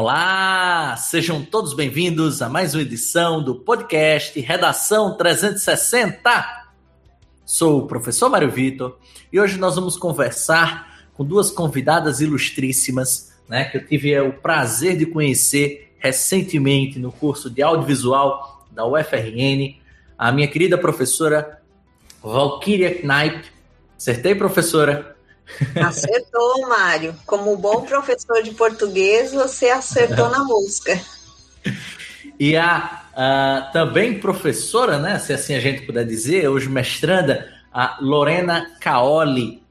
Olá, sejam todos bem-vindos a mais uma edição do podcast Redação 360. Sou o professor Mário Vitor e hoje nós vamos conversar com duas convidadas ilustríssimas, né, que eu tive o prazer de conhecer recentemente no curso de audiovisual da UFRN, a minha querida professora Valkyria Knaip. Acertei, professora? Acertou, Mário. Como bom professor de português, você acertou na música. E a, também professora, né, se assim a gente puder dizer, hoje mestranda, a Lorena Caoli.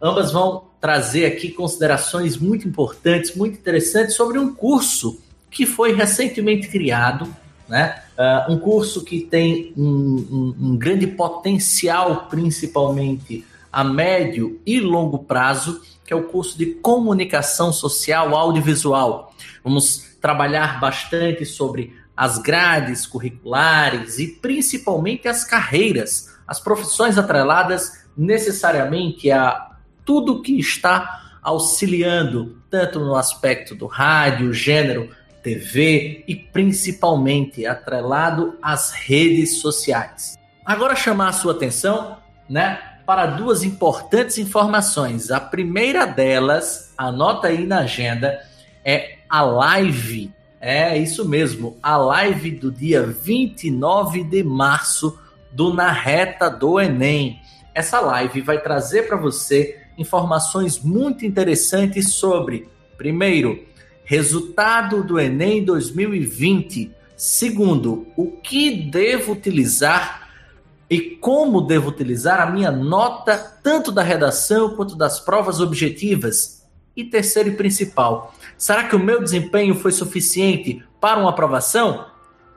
Ambas vão trazer aqui considerações muito importantes, muito interessantes sobre um curso que foi recentemente criado, né? Uh, um curso que tem um, um, um grande potencial, principalmente a médio e longo prazo, que é o curso de comunicação social audiovisual. Vamos trabalhar bastante sobre as grades curriculares e principalmente as carreiras, as profissões atreladas necessariamente a tudo que está auxiliando, tanto no aspecto do rádio, gênero, TV e principalmente atrelado às redes sociais. Agora chamar a sua atenção, né, para duas importantes informações. A primeira delas, anota aí na agenda, é a live. É isso mesmo, a live do dia 29 de março do Na Reta do Enem. Essa live vai trazer para você informações muito interessantes sobre, primeiro, resultado do Enem 2020. Segundo, o que devo utilizar e como devo utilizar a minha nota, tanto da redação quanto das provas objetivas. E terceiro e principal, será que o meu desempenho foi suficiente para uma aprovação?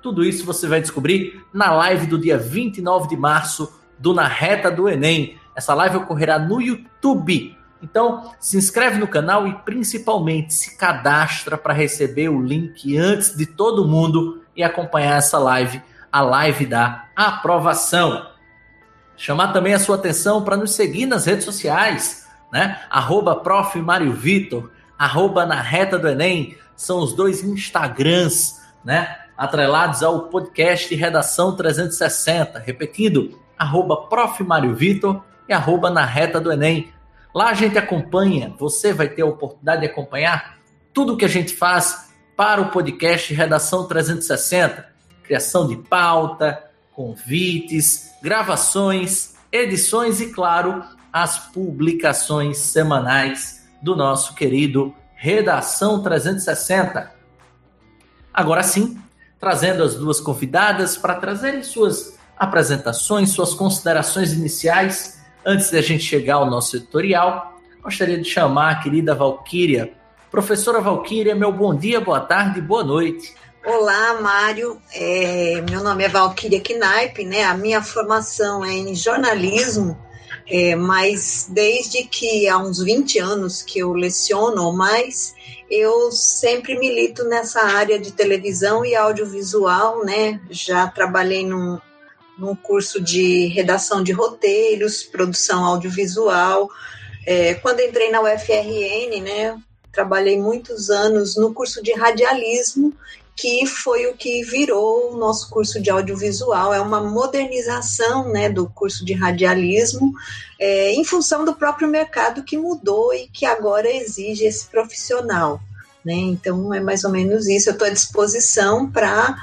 Tudo isso você vai descobrir na live do dia 29 de março do Na Reta do Enem. Essa live ocorrerá no YouTube. Então, se inscreve no canal e principalmente se cadastra para receber o link antes de todo mundo e acompanhar essa live a live da aprovação. Chamar também a sua atenção para nos seguir nas redes sociais, né? Arroba Prof. Mário Vitor, arroba na reta do Enem, são os dois Instagrams, né? Atrelados ao podcast Redação 360. Repetindo, arroba Prof. Mário Vitor e arroba na reta do Enem. Lá a gente acompanha, você vai ter a oportunidade de acompanhar tudo que a gente faz para o podcast Redação 360 criação de pauta, convites, gravações, edições e, claro, as publicações semanais do nosso querido Redação 360. Agora sim, trazendo as duas convidadas para trazerem suas apresentações, suas considerações iniciais, antes de a gente chegar ao nosso editorial, gostaria de chamar a querida Valquíria. Professora Valquíria, meu bom dia, boa tarde, boa noite. Olá, Mário. É, meu nome é Valquíria Knaip, né? A minha formação é em jornalismo, é, mas desde que há uns 20 anos que eu leciono ou mais, eu sempre milito nessa área de televisão e audiovisual, né? Já trabalhei num, num curso de redação de roteiros, produção audiovisual. É, quando entrei na UFRN, né? Trabalhei muitos anos no curso de radialismo que foi o que virou o nosso curso de audiovisual. É uma modernização né, do curso de radialismo é, em função do próprio mercado que mudou e que agora exige esse profissional. Né? Então, é mais ou menos isso. Eu estou à disposição para uh,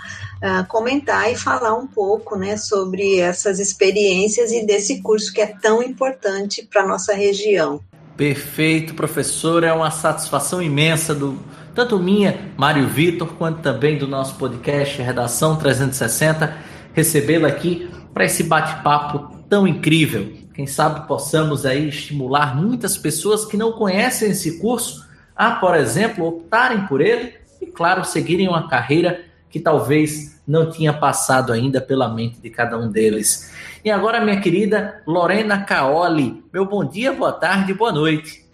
ah, comentar e falar um pouco né, sobre essas experiências e desse curso que é tão importante para a nossa região. Perfeito, professor. É uma satisfação imensa do tanto minha, Mário Vitor, quanto também do nosso podcast Redação 360, recebê-lo aqui para esse bate-papo tão incrível. Quem sabe possamos aí estimular muitas pessoas que não conhecem esse curso a, por exemplo, optarem por ele e, claro, seguirem uma carreira que talvez não tinha passado ainda pela mente de cada um deles. E agora, minha querida Lorena Caoli, meu bom dia, boa tarde, boa noite.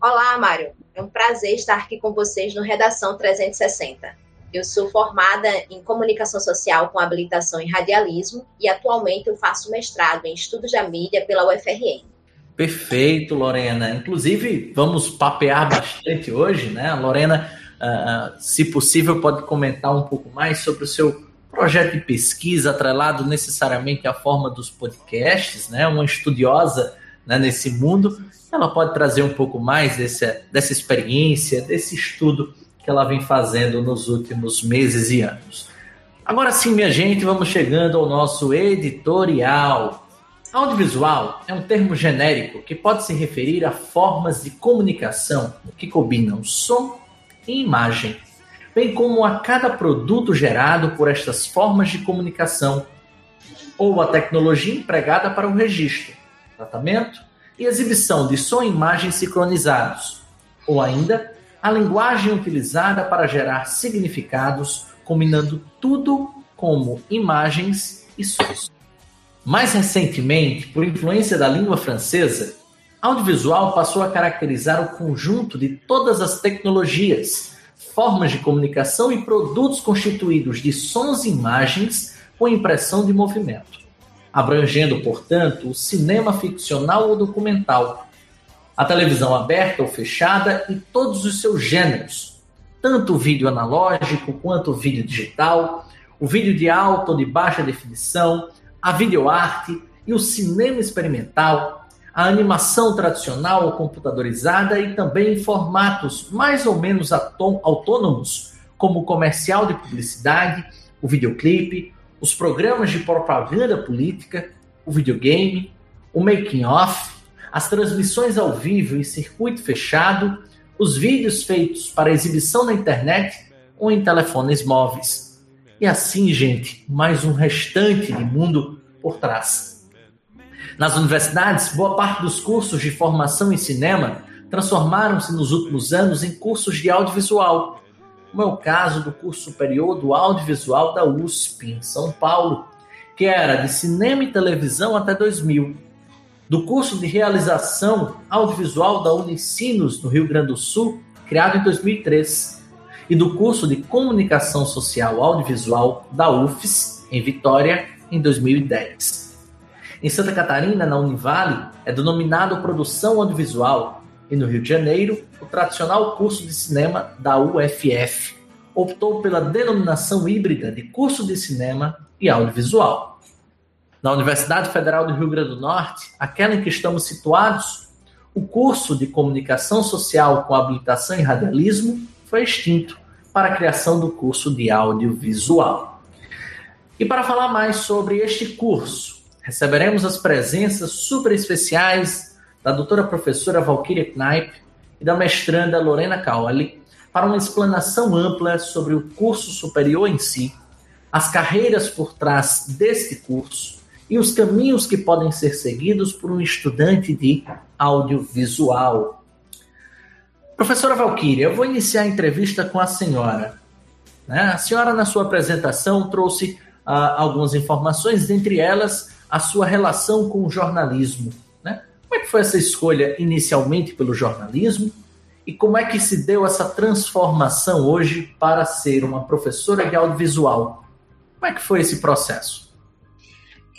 Olá, Mário. É um prazer estar aqui com vocês no Redação 360. Eu sou formada em comunicação social com habilitação em radialismo e atualmente eu faço mestrado em estudos da mídia pela UFRN. Perfeito, Lorena. Inclusive, vamos papear bastante hoje, né? Lorena uh, se possível, pode comentar um pouco mais sobre o seu projeto de pesquisa atrelado necessariamente à forma dos podcasts, né? Uma estudiosa né, nesse mundo, ela pode trazer um pouco mais desse, dessa experiência, desse estudo que ela vem fazendo nos últimos meses e anos. Agora sim, minha gente, vamos chegando ao nosso editorial. Audiovisual é um termo genérico que pode se referir a formas de comunicação que combinam som e imagem, bem como a cada produto gerado por estas formas de comunicação, ou a tecnologia empregada para o registro, tratamento e exibição de som e imagem sincronizados, ou ainda a linguagem utilizada para gerar significados, combinando tudo como imagens e sons. Mais recentemente, por influência da língua francesa, audiovisual passou a caracterizar o conjunto de todas as tecnologias, formas de comunicação e produtos constituídos de sons e imagens com impressão de movimento, abrangendo, portanto, o cinema ficcional ou documental, a televisão aberta ou fechada e todos os seus gêneros, tanto o vídeo analógico quanto o vídeo digital, o vídeo de alta ou de baixa definição, a videoarte e o cinema experimental, a animação tradicional ou computadorizada e também em formatos mais ou menos autônomos, como o comercial de publicidade, o videoclipe, os programas de propaganda política, o videogame, o making-off, as transmissões ao vivo em circuito fechado, os vídeos feitos para exibição na internet ou em telefones móveis. E assim, gente, mais um restante de mundo por trás. Nas universidades, boa parte dos cursos de formação em cinema transformaram-se nos últimos anos em cursos de audiovisual, como é o caso do curso superior do audiovisual da USP, em São Paulo, que era de cinema e televisão até 2000 do curso de realização audiovisual da Unicinos, no Rio Grande do Sul, criado em 2003, e do curso de comunicação social audiovisual da UFES, em Vitória, em 2010. Em Santa Catarina, na Univale, é denominado Produção Audiovisual, e no Rio de Janeiro, o tradicional curso de cinema da UFF optou pela denominação híbrida de curso de cinema e audiovisual. Na Universidade Federal do Rio Grande do Norte, aquela em que estamos situados, o curso de Comunicação Social com habilitação em radialismo foi extinto para a criação do curso de audiovisual. E para falar mais sobre este curso, receberemos as presenças super especiais da doutora professora Valquíria Knaip e da mestranda Lorena Caoli para uma explanação ampla sobre o curso superior em si, as carreiras por trás deste curso, e os caminhos que podem ser seguidos por um estudante de audiovisual. Professora Valquíria, eu vou iniciar a entrevista com a senhora. Né? A senhora, na sua apresentação, trouxe ah, algumas informações, dentre elas a sua relação com o jornalismo. Como é que foi essa escolha inicialmente pelo jornalismo? E como é que se deu essa transformação hoje para ser uma professora de audiovisual? Como é que foi esse processo?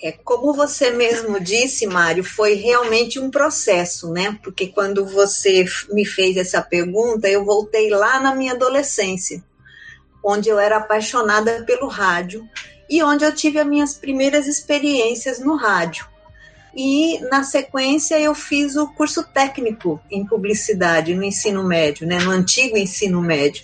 É, como você mesmo disse, Mário, foi realmente um processo, né? Porque quando você me fez essa pergunta, eu voltei lá na minha adolescência, onde eu era apaixonada pelo rádio e onde eu tive as minhas primeiras experiências no rádio. E na sequência eu fiz o curso técnico em publicidade no ensino médio, né? No antigo ensino médio.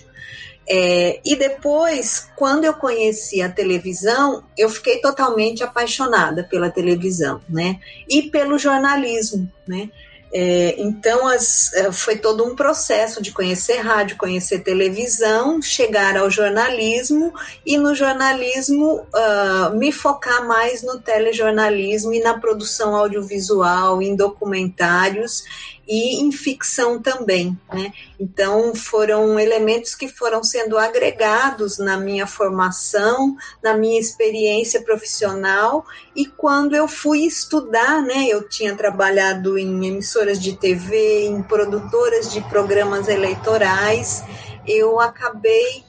É, e depois, quando eu conheci a televisão, eu fiquei totalmente apaixonada pela televisão, né? E pelo jornalismo, né? É, então, as, é, foi todo um processo de conhecer rádio, conhecer televisão, chegar ao jornalismo e no jornalismo uh, me focar mais no telejornalismo e na produção audiovisual, em documentários e em ficção também, né? Então foram elementos que foram sendo agregados na minha formação, na minha experiência profissional e quando eu fui estudar, né? Eu tinha trabalhado em emissoras de TV, em produtoras de programas eleitorais, eu acabei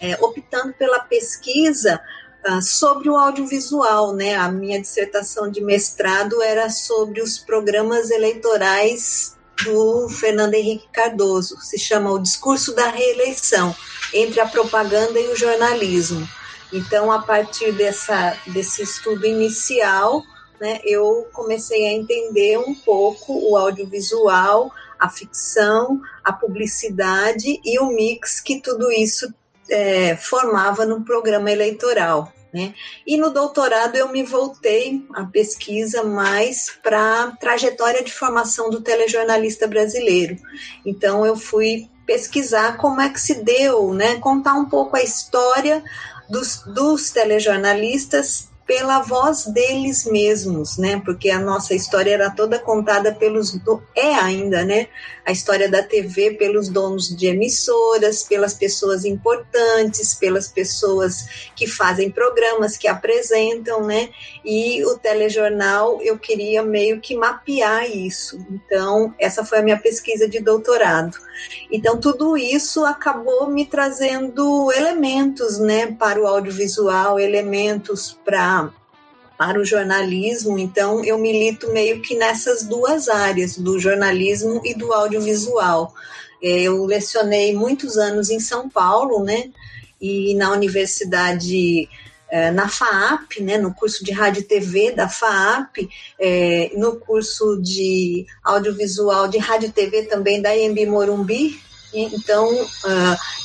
é, optando pela pesquisa ah, sobre o audiovisual, né? A minha dissertação de mestrado era sobre os programas eleitorais do Fernando Henrique Cardoso, se chama O Discurso da Reeleição, entre a propaganda e o jornalismo. Então, a partir dessa, desse estudo inicial, né, eu comecei a entender um pouco o audiovisual, a ficção, a publicidade e o mix que tudo isso é, formava no programa eleitoral. Né? E no doutorado eu me voltei a pesquisa mais para a trajetória de formação do telejornalista brasileiro. Então eu fui pesquisar como é que se deu, né? contar um pouco a história dos, dos telejornalistas pela voz deles mesmos, né? Porque a nossa história era toda contada pelos é ainda, né? A história da TV pelos donos de emissoras, pelas pessoas importantes, pelas pessoas que fazem programas, que apresentam, né? E o telejornal eu queria meio que mapear isso. Então, essa foi a minha pesquisa de doutorado. Então, tudo isso acabou me trazendo elementos, né, para o audiovisual, elementos para para o jornalismo, então eu milito meio que nessas duas áreas, do jornalismo e do audiovisual. É, eu lecionei muitos anos em São Paulo, né? E na universidade, é, na FAAP, né? No curso de rádio e TV da FAAP, é, no curso de audiovisual de rádio e TV também da IMB Morumbi. Então,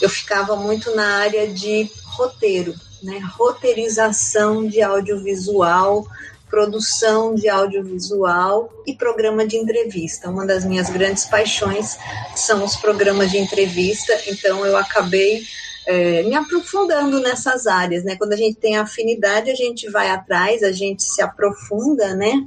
eu ficava muito na área de roteiro, né, roteirização de audiovisual, produção de audiovisual e programa de entrevista. Uma das minhas grandes paixões são os programas de entrevista, então eu acabei é, me aprofundando nessas áreas, né? Quando a gente tem afinidade, a gente vai atrás, a gente se aprofunda, né?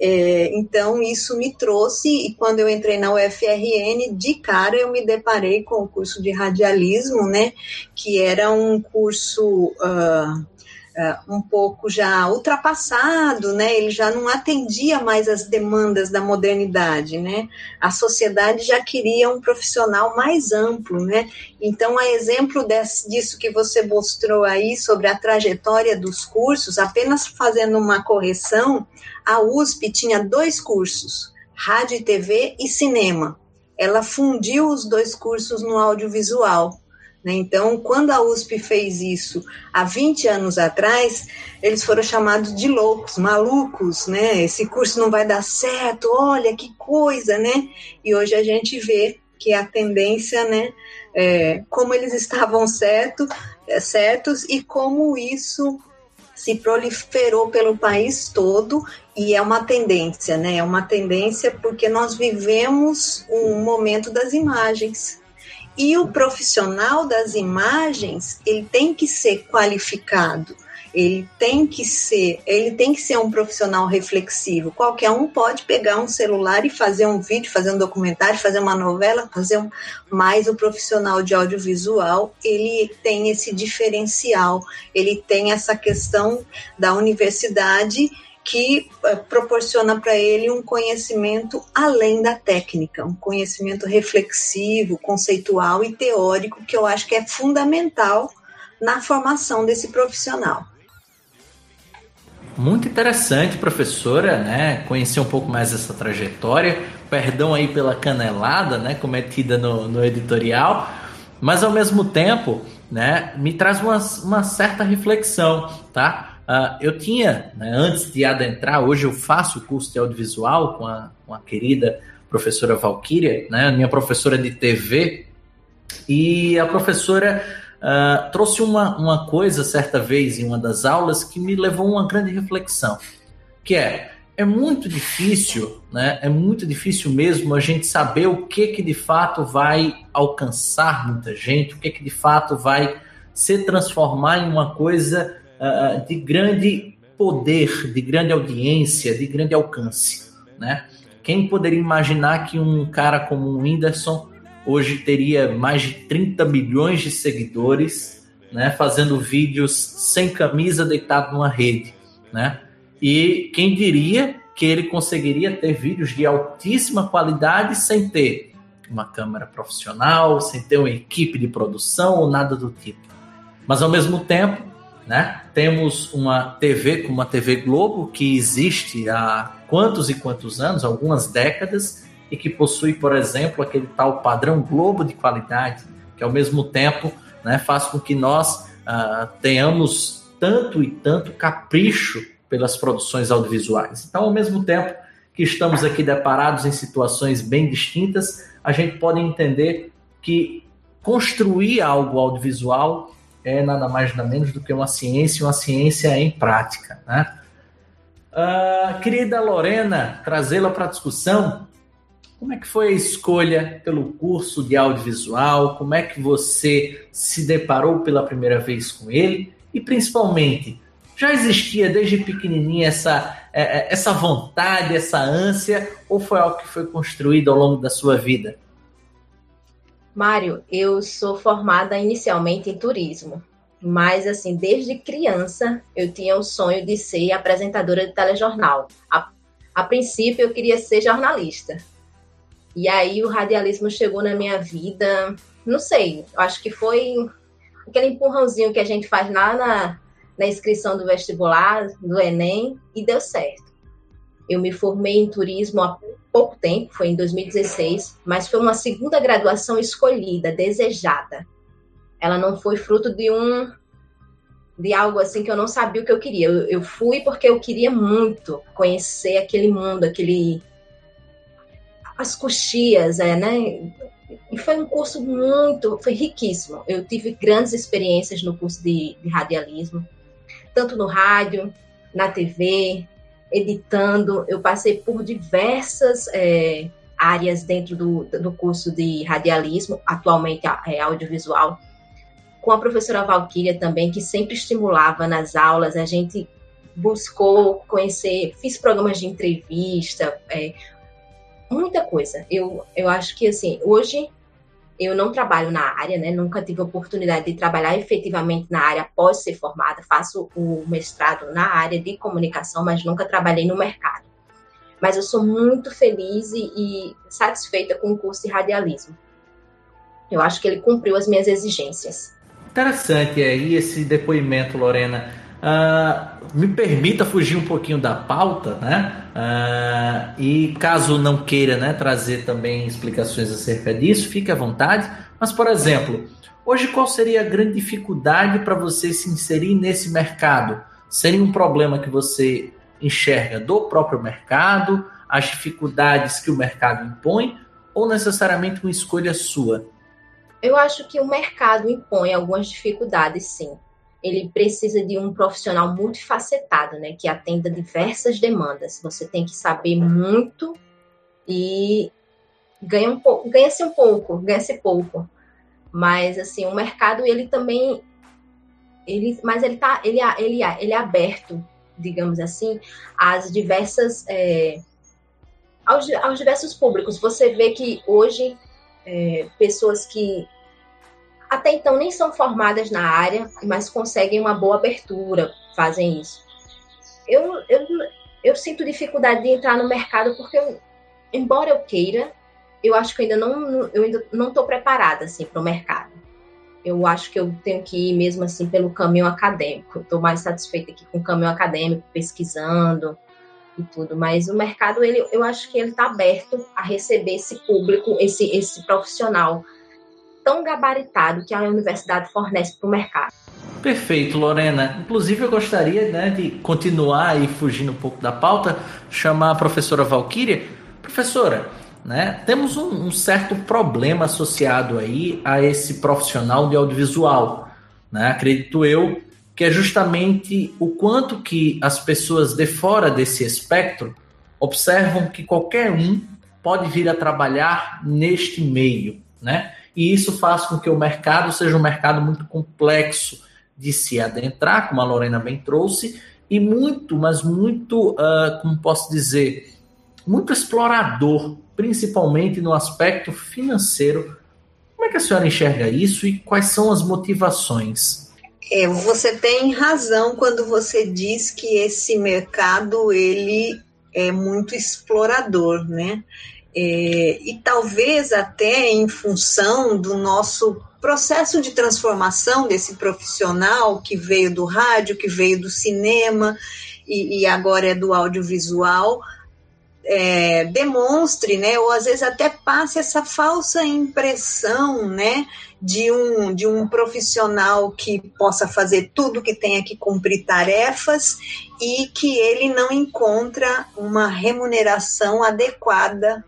É, então, isso me trouxe, e quando eu entrei na UFRN, de cara eu me deparei com o curso de radialismo, né, que era um curso uh, uh, um pouco já ultrapassado, né, ele já não atendia mais as demandas da modernidade, né, a sociedade já queria um profissional mais amplo, né, então, a exemplo desse, disso que você mostrou aí sobre a trajetória dos cursos, apenas fazendo uma correção, a USP tinha dois cursos, rádio e TV e cinema. Ela fundiu os dois cursos no audiovisual. Né? Então, quando a USP fez isso há 20 anos atrás, eles foram chamados de loucos, malucos, né? Esse curso não vai dar certo, olha que coisa, né? E hoje a gente vê que a tendência, né, é, como eles estavam certo, é, certos e como isso se proliferou pelo país todo e é uma tendência, né? É uma tendência porque nós vivemos um momento das imagens. E o profissional das imagens, ele tem que ser qualificado ele tem que ser, ele tem que ser um profissional reflexivo. Qualquer um pode pegar um celular e fazer um vídeo, fazer um documentário, fazer uma novela, fazer um, mais o profissional de audiovisual, ele tem esse diferencial, ele tem essa questão da universidade que uh, proporciona para ele um conhecimento além da técnica, um conhecimento reflexivo, conceitual e teórico que eu acho que é fundamental na formação desse profissional. Muito interessante, professora, né? Conhecer um pouco mais essa trajetória. Perdão aí pela canelada, né? Cometida no, no editorial, mas ao mesmo tempo, né? Me traz uma, uma certa reflexão, tá? Uh, eu tinha, né, antes de adentrar, hoje eu faço o curso de audiovisual com a, com a querida professora Valquíria, né? Minha professora de TV, e a professora Uh, trouxe uma, uma coisa certa vez em uma das aulas que me levou a uma grande reflexão, que é é muito difícil, né? É muito difícil mesmo a gente saber o que que de fato vai alcançar muita gente, o que que de fato vai se transformar em uma coisa uh, de grande poder, de grande audiência, de grande alcance, né? Quem poderia imaginar que um cara como o Whindersson hoje teria mais de 30 milhões de seguidores, né, fazendo vídeos sem camisa deitado numa rede, né? E quem diria que ele conseguiria ter vídeos de altíssima qualidade sem ter uma câmera profissional, sem ter uma equipe de produção ou nada do tipo. Mas ao mesmo tempo, né, temos uma TV como a TV Globo que existe há quantos e quantos anos, algumas décadas, e que possui, por exemplo, aquele tal padrão Globo de qualidade, que ao mesmo tempo né, faz com que nós uh, tenhamos tanto e tanto capricho pelas produções audiovisuais. Então, ao mesmo tempo que estamos aqui deparados em situações bem distintas, a gente pode entender que construir algo audiovisual é nada mais nada menos do que uma ciência, uma ciência em prática. Né? Uh, querida Lorena, trazê-la para a discussão, como é que foi a escolha pelo curso de audiovisual? Como é que você se deparou pela primeira vez com ele? E principalmente, já existia desde pequenininha essa, é, é, essa vontade, essa ânsia, ou foi algo que foi construído ao longo da sua vida? Mário, eu sou formada inicialmente em turismo, mas assim, desde criança eu tinha o sonho de ser apresentadora de telejornal. A, a princípio eu queria ser jornalista, e aí o radialismo chegou na minha vida, não sei, acho que foi aquele empurrãozinho que a gente faz lá na, na inscrição do vestibular, do Enem, e deu certo. Eu me formei em turismo há tempo, foi em 2016, mas foi uma segunda graduação escolhida, desejada. Ela não foi fruto de um de algo assim que eu não sabia o que eu queria. Eu, eu fui porque eu queria muito conhecer aquele mundo, aquele as coxias, é, né? E foi um curso muito, foi riquíssimo. Eu tive grandes experiências no curso de, de radialismo, tanto no rádio, na TV, editando. Eu passei por diversas é, áreas dentro do, do curso de radialismo, atualmente é audiovisual, com a professora Valquíria também, que sempre estimulava nas aulas. A gente buscou conhecer, fiz programas de entrevista, é, muita coisa. Eu, eu acho que, assim, hoje eu não trabalho na área, né? Nunca tive oportunidade de trabalhar efetivamente na área após ser formada. Faço o mestrado na área de comunicação, mas nunca trabalhei no mercado. Mas eu sou muito feliz e, e satisfeita com o curso de radialismo. Eu acho que ele cumpriu as minhas exigências. Interessante aí esse depoimento, Lorena. Uh, me permita fugir um pouquinho da pauta, né? Uh, e caso não queira né, trazer também explicações acerca disso, fique à vontade. Mas, por exemplo, hoje qual seria a grande dificuldade para você se inserir nesse mercado? Seria um problema que você enxerga do próprio mercado, as dificuldades que o mercado impõe, ou necessariamente uma escolha sua? Eu acho que o mercado impõe algumas dificuldades, sim ele precisa de um profissional multifacetado, né, que atenda diversas demandas. Você tem que saber muito e ganha um pouco, ganha-se um pouco, ganha-se pouco. Mas assim, o mercado ele também ele, mas ele tá, ele, ele, ele é aberto, digamos assim, às diversas é, aos, aos diversos públicos. Você vê que hoje é, pessoas que até então nem são formadas na área, mas conseguem uma boa abertura, fazem isso. Eu, eu, eu sinto dificuldade de entrar no mercado porque, eu, embora eu queira, eu acho que ainda não, eu ainda não estou preparada assim para o mercado. Eu acho que eu tenho que ir mesmo assim pelo caminho acadêmico. Estou mais satisfeita aqui com o caminho acadêmico, pesquisando e tudo. Mas o mercado, ele, eu acho que ele está aberto a receber esse público, esse, esse profissional tão gabaritado que a universidade fornece para o mercado. Perfeito, Lorena. Inclusive, eu gostaria né, de continuar aí fugindo um pouco da pauta, chamar a professora Valquíria. Professora, né, temos um, um, certo problema associado aí a esse profissional de audiovisual. Né? Acredito eu que é justamente o quanto que as pessoas de fora desse espectro observam que qualquer um pode vir a trabalhar neste meio, né? E isso faz com que o mercado seja um mercado muito complexo de se adentrar, como a Lorena bem trouxe, e muito, mas muito, uh, como posso dizer, muito explorador, principalmente no aspecto financeiro. Como é que a senhora enxerga isso e quais são as motivações? É, você tem razão quando você diz que esse mercado ele é muito explorador, né? É, e talvez até em função do nosso processo de transformação desse profissional que veio do rádio, que veio do cinema e, e agora é do audiovisual, é, demonstre, né, ou às vezes até passe essa falsa impressão, né, de um, de um profissional que possa fazer tudo que tenha que cumprir tarefas e que ele não encontra uma remuneração adequada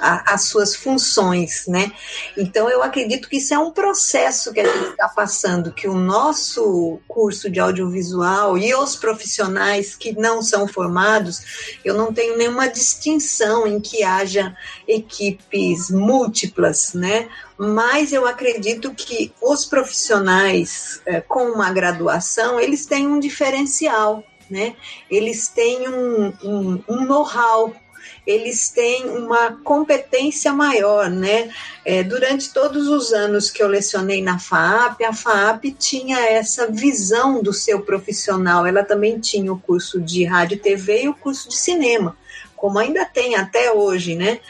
as suas funções, né? Então eu acredito que isso é um processo que a gente está passando, que o nosso curso de audiovisual e os profissionais que não são formados, eu não tenho nenhuma distinção em que haja equipes múltiplas, né? Mas eu acredito que os profissionais é, com uma graduação, eles têm um diferencial, né? Eles têm um, um, um know-how eles têm uma competência maior, né? É, durante todos os anos que eu lecionei na FAAP, a FAAP tinha essa visão do seu profissional. Ela também tinha o curso de rádio e TV e o curso de cinema, como ainda tem até hoje, né?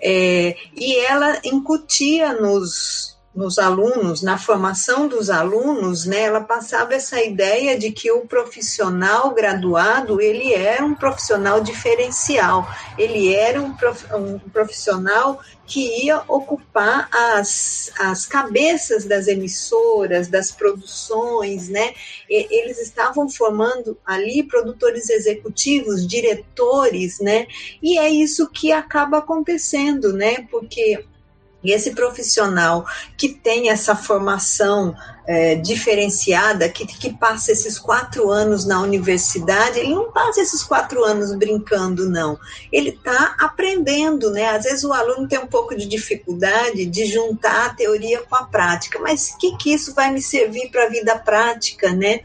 É, e ela incutia nos, nos alunos, na formação dos alunos, né, ela passava essa ideia de que o profissional graduado, ele era um profissional diferencial, ele era um, prof, um profissional que ia ocupar as, as cabeças das emissoras, das produções, né, e, eles estavam formando ali produtores executivos, diretores, né, e é isso que acaba acontecendo, né, porque e esse profissional que tem essa formação é, diferenciada, que, que passa esses quatro anos na universidade, ele não passa esses quatro anos brincando, não. Ele está aprendendo, né? Às vezes o aluno tem um pouco de dificuldade de juntar a teoria com a prática, mas o que, que isso vai me servir para a vida prática, né?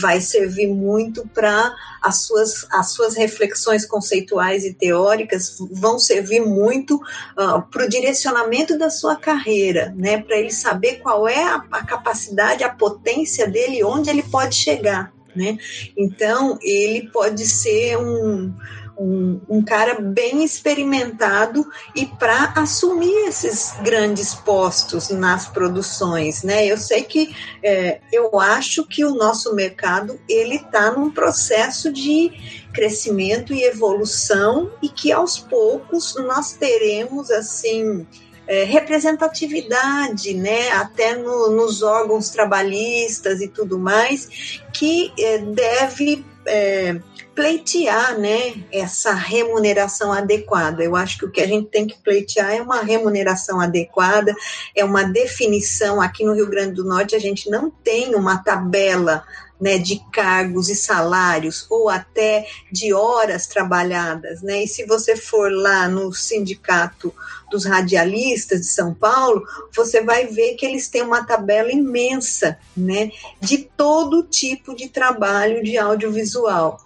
Vai servir muito para as suas, as suas reflexões conceituais e teóricas, vão servir muito uh, ah, para o direcionamento da sua carreira, né? Para ele saber qual é a, a capacidade, a potência dele, onde ele pode chegar. Né? Então, ele pode ser um, um, um cara bem experimentado e para assumir esses grandes postos nas produções, né? Eu sei que é, eu acho que o nosso mercado ele está num processo de crescimento e evolução e que aos poucos nós teremos assim é, representatividade, né, até no, nos órgãos trabalhistas e tudo mais, que é, deve é, pleitear né, essa remuneração adequada. Eu acho que o que a gente tem que pleitear é uma remuneração adequada, é uma definição. Aqui no Rio Grande do Norte, a gente não tem uma tabela né, de cargos e salários ou até de horas trabalhadas, né? E se você for lá no sindicato dos radialistas de São Paulo, você vai ver que eles têm uma tabela imensa, né, de todo tipo de trabalho de audiovisual.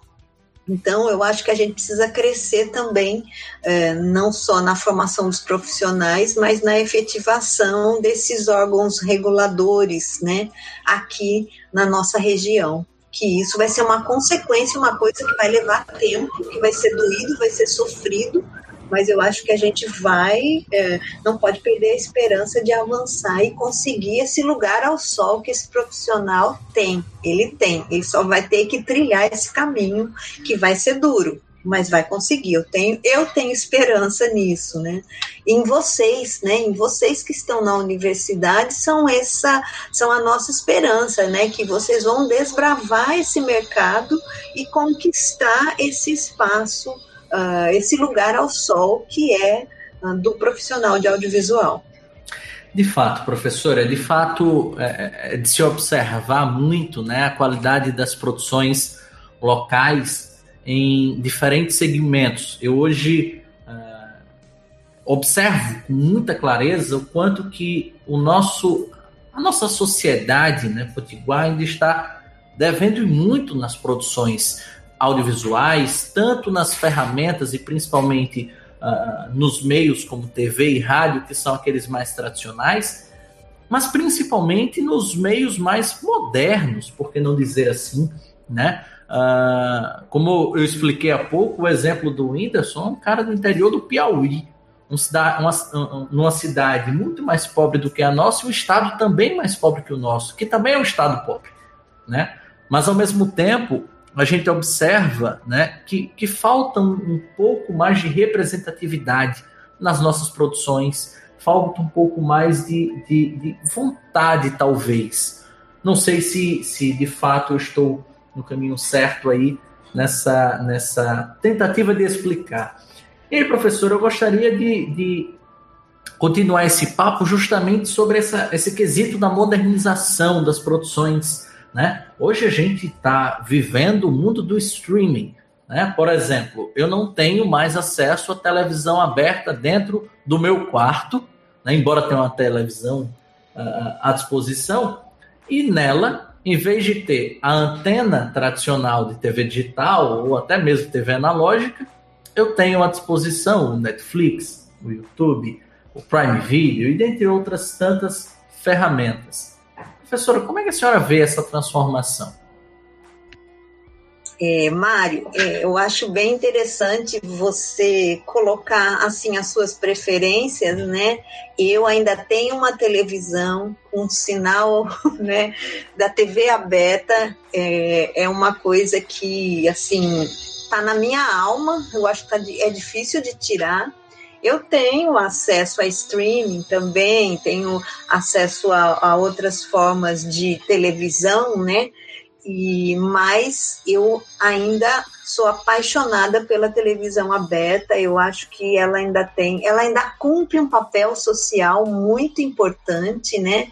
Então, eu acho que a gente precisa crescer também, é, não só na formação dos profissionais, mas na efetivação desses órgãos reguladores, né, aqui na nossa região. Que isso vai ser uma consequência, uma coisa que vai levar tempo, que vai ser doído, vai ser sofrido, mas eu acho que a gente vai, é, não pode perder a esperança de avançar e conseguir esse lugar ao sol que esse profissional tem. Ele tem, ele só vai ter que trilhar esse caminho que vai ser duro, mas vai conseguir. Eu tenho, eu tenho esperança nisso, né? Em vocês, né? Em vocês que estão na universidade são essa, são a nossa esperança, né? Que vocês vão desbravar esse mercado e conquistar esse espaço uh, esse lugar ao sol que é uh, do profissional de audiovisual. De fato, professora, de fato é, é, é, de se observar muito né, a qualidade das produções locais em diferentes segmentos. Eu hoje uh, observo com muita clareza o quanto que o nosso, a nossa sociedade né, potiguar ainda está devendo muito nas produções audiovisuais, tanto nas ferramentas e principalmente uh, nos meios como TV e rádio, que são aqueles mais tradicionais, mas principalmente nos meios mais modernos, por que não dizer assim, né? Uh, como eu expliquei há pouco, o exemplo do Whindersson é um cara do interior do Piauí, um cidade, uma, numa cidade muito mais pobre do que a nossa, e um estado também mais pobre que o nosso, que também é um estado pobre, né? Mas ao mesmo tempo, a gente observa né, que, que falta um, pouco mais de representatividade nas nossas produções, falta um pouco mais de, de, de, vontade, talvez. Não sei se, se de fato eu estou no caminho certo aí nessa, nessa tentativa de explicar. E aí, professor, eu gostaria de, de continuar esse papo justamente sobre essa, esse quesito da modernização das produções. Né? Hoje a gente está vivendo o mundo do streaming. Né? Por exemplo, eu não tenho mais acesso à televisão aberta dentro do meu quarto, né? embora tenha uma televisão uh, à disposição, e nela, em vez de ter a antena tradicional de TV digital ou até mesmo TV analógica, eu tenho à disposição o Netflix, o YouTube, o Prime Video e dentre outras tantas ferramentas. Professora, como é que a senhora vê essa transformação? É, Mário, é, eu acho bem interessante você colocar assim as suas preferências, né? Eu ainda tenho uma televisão um sinal, né, da TV aberta. É, é uma coisa que assim está na minha alma. Eu acho que tá, é difícil de tirar. Eu tenho acesso a streaming também, tenho acesso a, a outras formas de televisão, né? E mas eu ainda sou apaixonada pela televisão aberta. Eu acho que ela ainda tem, ela ainda cumpre um papel social muito importante, né?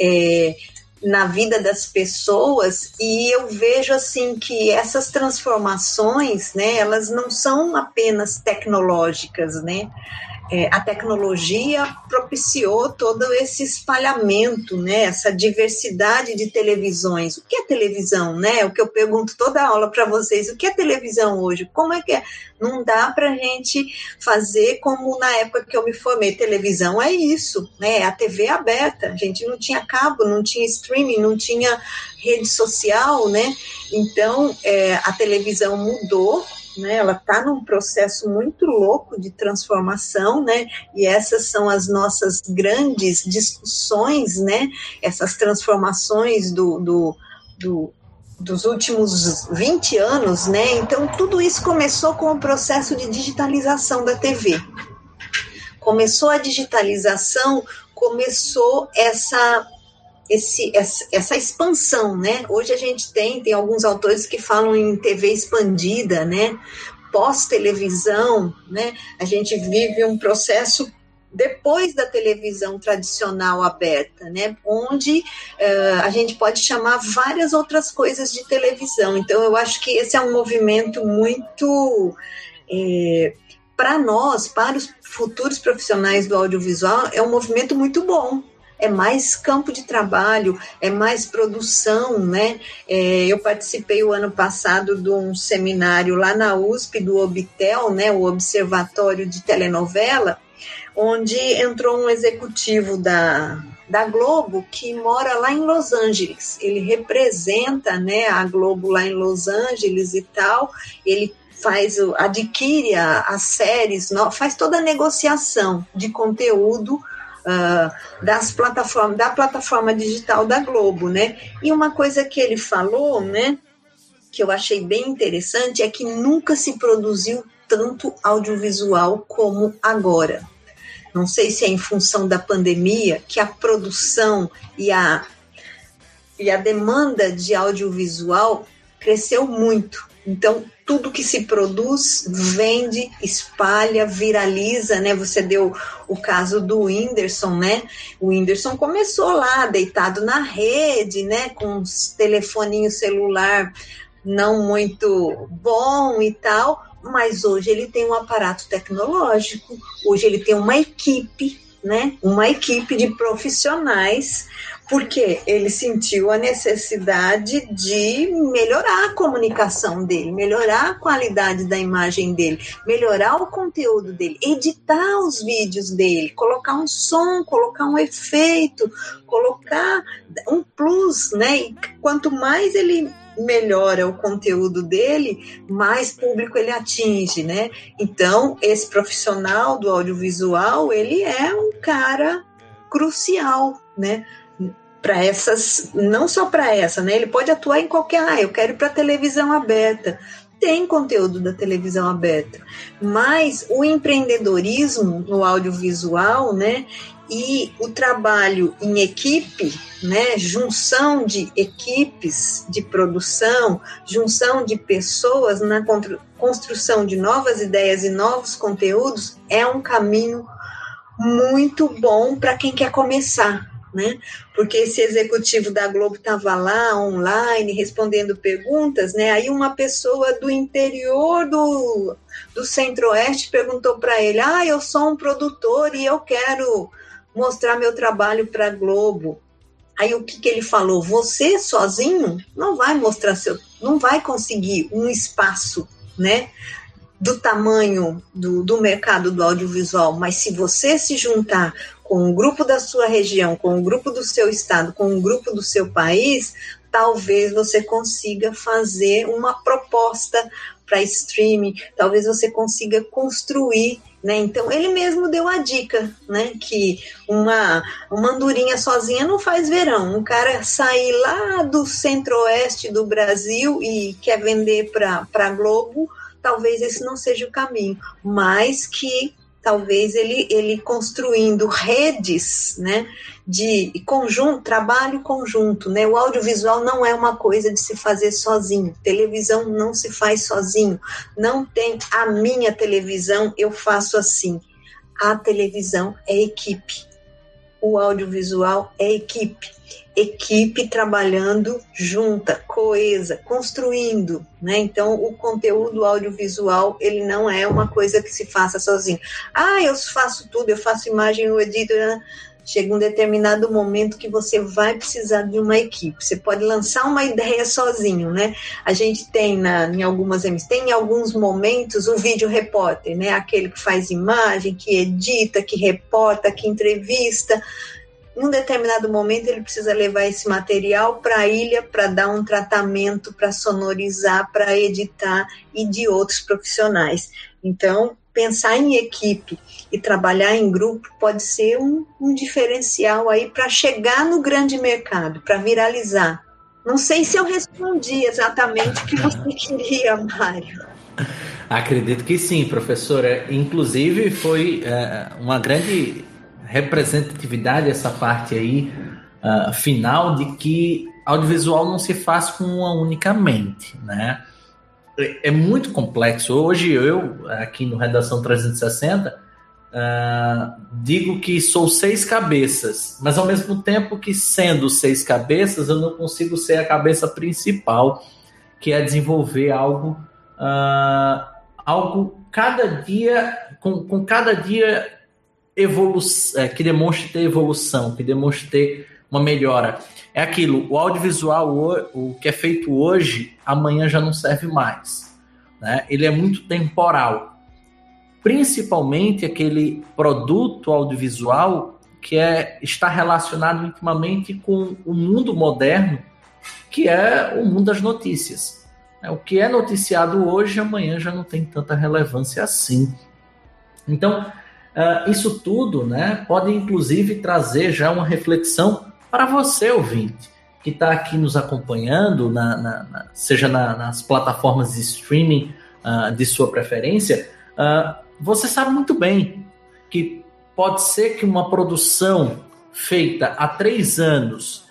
É, na vida das pessoas e eu vejo assim que essas transformações, né, elas não são apenas tecnológicas, né? É, a tecnologia propiciou todo esse espalhamento, né, essa diversidade de televisões. O que é televisão, né? O que eu pergunto toda aula para vocês, o que é televisão hoje? Como é que é? Não dá para a gente fazer como na época que eu me formei. Televisão é isso, né? É a TV aberta. A gente não tinha cabo, não tinha streaming, não tinha rede social, né? Então, é, a televisão mudou né? Ela está num processo muito louco de transformação, né? E essas são as nossas grandes discussões, né? Essas transformações do, do, do dos últimos 20 anos, né? Então tudo isso começou com o processo de digitalização da TV. Começou a digitalização, começou essa esse, essa expansão, né? Hoje a gente tem, tem alguns autores que falam em TV expandida, né? Pós-televisão, né? A gente vive um processo depois da televisão tradicional aberta, né? Onde uh, a gente pode chamar várias outras coisas de televisão. Então, eu acho que esse é um movimento muito. É, para nós, para os futuros profissionais do audiovisual, é um movimento muito bom, é mais campo de trabalho, é mais produção, né? É, eu participei o ano passado de um seminário lá na USP do Obtel, né? O Observatório de Telenovela, onde entrou um executivo da, da Globo que mora lá em Los Angeles. Ele representa, né, a Globo lá em Los Angeles e tal. Ele faz adquire as séries, faz toda a negociação de conteúdo uh, das plataformas, da plataforma digital da Globo, né? E uma coisa que ele falou, né, que eu achei bem interessante, é que nunca se produziu tanto audiovisual como agora. Não sei se é em função da pandemia que a produção e a, e a demanda de audiovisual cresceu muito. Então, tudo que se produz vende, espalha, viraliza, né? Você deu o caso do Whindersson, né? O Whindersson começou lá, deitado na rede, né? Com os telefoninho celular não muito bom e tal, mas hoje ele tem um aparato tecnológico, hoje ele tem uma equipe, né? Uma equipe de profissionais porque ele sentiu a necessidade de melhorar a comunicação dele, melhorar a qualidade da imagem dele, melhorar o conteúdo dele, editar os vídeos dele, colocar um som, colocar um efeito, colocar um plus, né? E quanto mais ele melhora o conteúdo dele, mais público ele atinge, né? Então, esse profissional do audiovisual, ele é um cara crucial, né? Para essas, não só para essa, né? Ele pode atuar em qualquer, ah, eu quero para televisão aberta. Tem conteúdo da televisão aberta, mas o empreendedorismo no audiovisual, né? E o trabalho em equipe, né, junção de equipes de produção, junção de pessoas na construção de novas ideias e novos conteúdos é um caminho muito bom para quem quer começar, né? Porque esse executivo da Globo estava lá online respondendo perguntas, né? Aí uma pessoa do interior do, do Centro-Oeste perguntou para ele: "Ah, eu sou um produtor e eu quero mostrar meu trabalho para a Globo". Aí o que, que ele falou? Você sozinho não vai mostrar seu, não vai conseguir um espaço, né? Do tamanho do, do mercado do audiovisual, mas se você se juntar com um grupo da sua região, com um grupo do seu estado, com um grupo do seu país, talvez você consiga fazer uma proposta para streaming, talvez você consiga construir, né? Então ele mesmo deu a dica, né? Que uma, uma andorinha sozinha não faz verão. Um cara sair lá do centro-oeste do Brasil e quer vender para a Globo, talvez esse não seja o caminho, mas que talvez ele, ele construindo redes, né, de conjunto, trabalho conjunto, né, o audiovisual não é uma coisa de se fazer sozinho, televisão não se faz sozinho, não tem a minha televisão, eu faço assim, a televisão é equipe, o audiovisual é equipe, equipe trabalhando junta, coesa, construindo, né? Então, o conteúdo audiovisual, ele não é uma coisa que se faça sozinho. Ah, eu faço tudo, eu faço imagem, eu edito, né? Chega um determinado momento que você vai precisar de uma equipe. Você pode lançar uma ideia sozinho, né? A gente tem na, em algumas MCs, tem em alguns momentos o vídeo repórter, né? Aquele que faz imagem, que edita, que reporta, que entrevista em um determinado momento ele precisa levar esse material para a ilha para dar um tratamento, para sonorizar, para editar e de outros profissionais. Então, pensar em equipe e trabalhar em grupo pode ser um, um diferencial aí para chegar no grande mercado, para viralizar. Não sei se eu respondi exatamente o que você queria, Mário. Acredito que sim, professora. Inclusive, foi é, uma grande representatividade, essa parte aí uh, final de que audiovisual não se faz com uma única mente, né? É, é muito complexo. Hoje eu, aqui no Redação 360, uh, digo que sou seis cabeças, mas ao mesmo tempo que sendo seis cabeças, eu não consigo ser a cabeça principal, que é desenvolver algo, uh, algo cada dia, com, com cada dia evolução, é, que demonstre ter evolução, que demonstre ter uma melhora. É aquilo, o audiovisual, o, o que é feito hoje, amanhã já não serve mais. Né? Ele é muito temporal. Principalmente aquele produto audiovisual que é, está relacionado intimamente com o mundo moderno, que é o mundo das notícias. É, o que é noticiado hoje, amanhã já não tem tanta relevância assim. Então, Uh, isso tudo né, pode inclusive trazer já uma reflexão para você, ouvinte, que está aqui nos acompanhando, na, na, na, seja nas plataformas de streaming uh, de sua preferência. Uh, você sabe muito bem que pode ser que uma produção feita há três anos,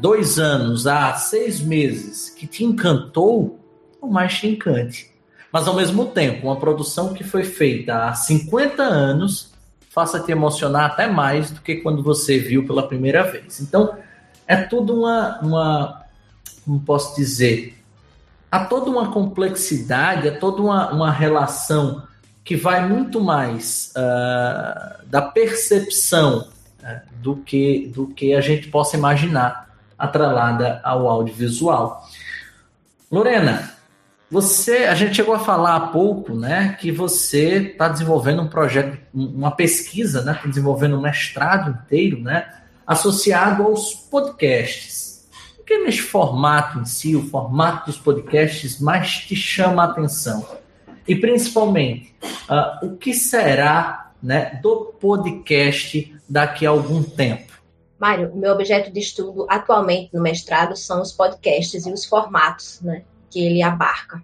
dois anos, há seis meses, que te encantou, não mais te encante mas ao mesmo tempo, uma produção que foi feita há 50 anos faça te emocionar até mais do que quando você viu pela primeira vez. Então, é tudo uma, uma como posso dizer, há toda uma complexidade, há toda uma, uma relação que vai muito mais uh, da percepção uh, do, que, do que a gente possa imaginar atrelada ao audiovisual. Lorena, você, a gente chegou a falar há pouco, né, que você está desenvolvendo um projeto, uma pesquisa, né, tá desenvolvendo um mestrado inteiro, né, associado aos podcasts. O que nesse formato em si, o formato dos podcasts, mais te chama a atenção? E principalmente, uh, o que será, né, do podcast daqui a algum tempo? Mário, meu objeto de estudo atualmente no mestrado são os podcasts e os formatos né, que ele abarca.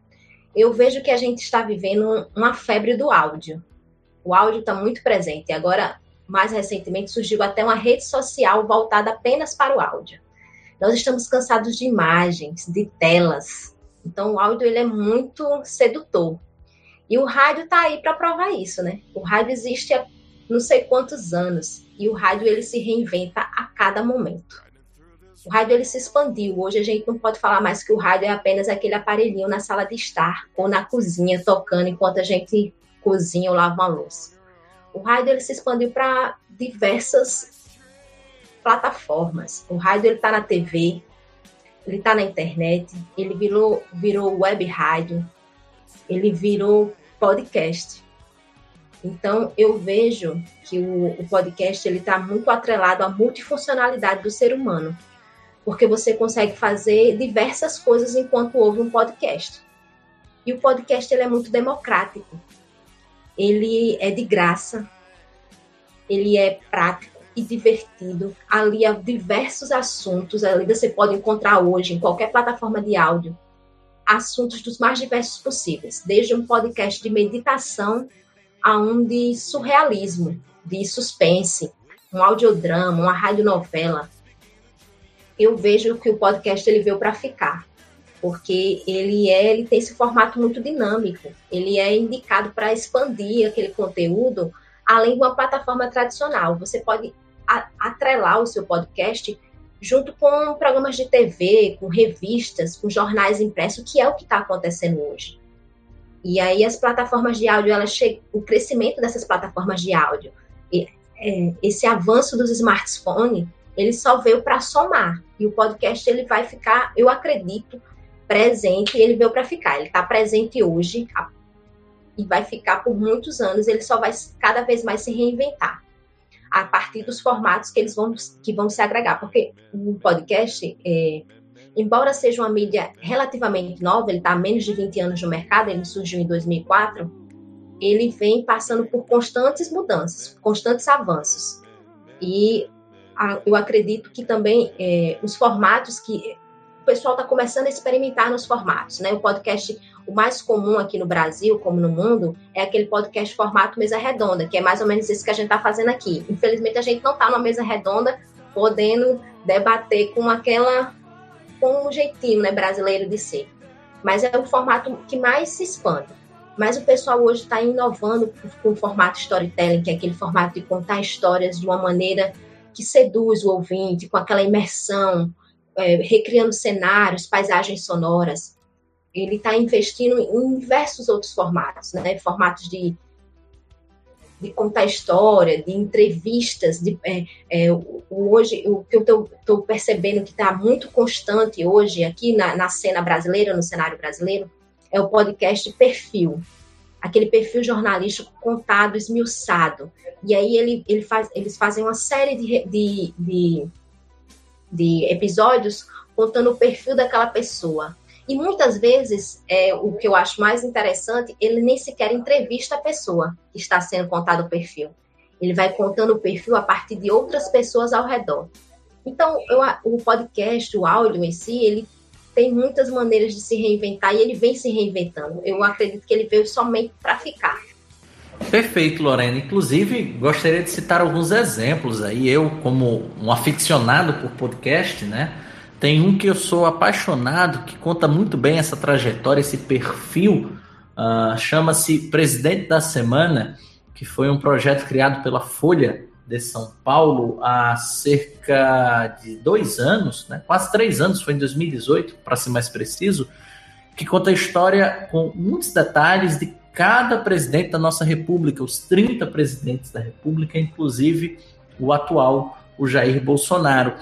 Eu vejo que a gente está vivendo uma febre do áudio. O áudio está muito presente. Agora, mais recentemente, surgiu até uma rede social voltada apenas para o áudio. Nós estamos cansados de imagens, de telas. Então, o áudio ele é muito sedutor. E o rádio está aí para provar isso, né? O rádio existe há não sei quantos anos e o rádio ele se reinventa a cada momento. O rádio ele se expandiu. Hoje a gente não pode falar mais que o rádio é apenas aquele aparelhinho na sala de estar ou na cozinha tocando enquanto a gente cozinha ou lava uma louça. O rádio ele se expandiu para diversas plataformas. O rádio ele está na TV, ele está na internet, ele virou virou web rádio, ele virou podcast. Então, eu vejo que o, o podcast ele está muito atrelado à multifuncionalidade do ser humano, porque você consegue fazer diversas coisas enquanto ouve um podcast. E o podcast ele é muito democrático. Ele é de graça, ele é prático e divertido. Ali há diversos assuntos, ali você pode encontrar hoje em qualquer plataforma de áudio assuntos dos mais diversos possíveis, desde um podcast de meditação a um de surrealismo, de suspense, um audiodrama, uma radionovela. Eu vejo que o podcast ele veio para ficar, porque ele é, ele tem esse formato muito dinâmico. Ele é indicado para expandir aquele conteúdo além de uma plataforma tradicional. Você pode atrelar o seu podcast junto com programas de TV, com revistas, com jornais impressos, que é o que está acontecendo hoje. E aí as plataformas de áudio, elas o crescimento dessas plataformas de áudio, e, é, esse avanço dos smartphones, ele só veio para somar. E o podcast ele vai ficar, eu acredito, presente. Ele veio para ficar. Ele está presente hoje a, e vai ficar por muitos anos. Ele só vai cada vez mais se reinventar a partir dos formatos que eles vão que vão se agregar, porque o podcast é, embora seja uma mídia relativamente nova, ele está há menos de 20 anos no mercado, ele surgiu em 2004, ele vem passando por constantes mudanças, constantes avanços. E a, eu acredito que também é, os formatos que o pessoal está começando a experimentar nos formatos, né? O podcast, o mais comum aqui no Brasil, como no mundo, é aquele podcast formato mesa redonda, que é mais ou menos isso que a gente está fazendo aqui. Infelizmente, a gente não está numa mesa redonda podendo debater com aquela com um jeitinho né, brasileiro de ser. Mas é o formato que mais se expande. Mas o pessoal hoje está inovando com o formato storytelling, que é aquele formato de contar histórias de uma maneira que seduz o ouvinte, com aquela imersão, é, recriando cenários, paisagens sonoras. Ele está investindo em diversos outros formatos, né? Formatos de de contar história, de entrevistas, de, é, é, hoje o que eu estou percebendo que está muito constante hoje aqui na, na, cena brasileira, no cenário brasileiro, é o podcast perfil, aquele perfil jornalístico contado, esmiuçado. E aí ele, ele faz, eles fazem uma série de, de, de, de episódios contando o perfil daquela pessoa. E muitas vezes, é, o que eu acho mais interessante, ele nem sequer entrevista a pessoa que está sendo contado o perfil. Ele vai contando o perfil a partir de outras pessoas ao redor. Então, eu, o podcast, o áudio em si, ele tem muitas maneiras de se reinventar e ele vem se reinventando. Eu acredito que ele veio somente para ficar. Perfeito, Lorena. Inclusive, gostaria de citar alguns exemplos aí. Eu, como um aficionado por podcast, né? Tem um que eu sou apaixonado, que conta muito bem essa trajetória, esse perfil. Uh, Chama-se Presidente da Semana, que foi um projeto criado pela Folha de São Paulo há cerca de dois anos, né? quase três anos, foi em 2018, para ser mais preciso, que conta a história com muitos detalhes de cada presidente da nossa República, os 30 presidentes da República, inclusive o atual, o Jair Bolsonaro.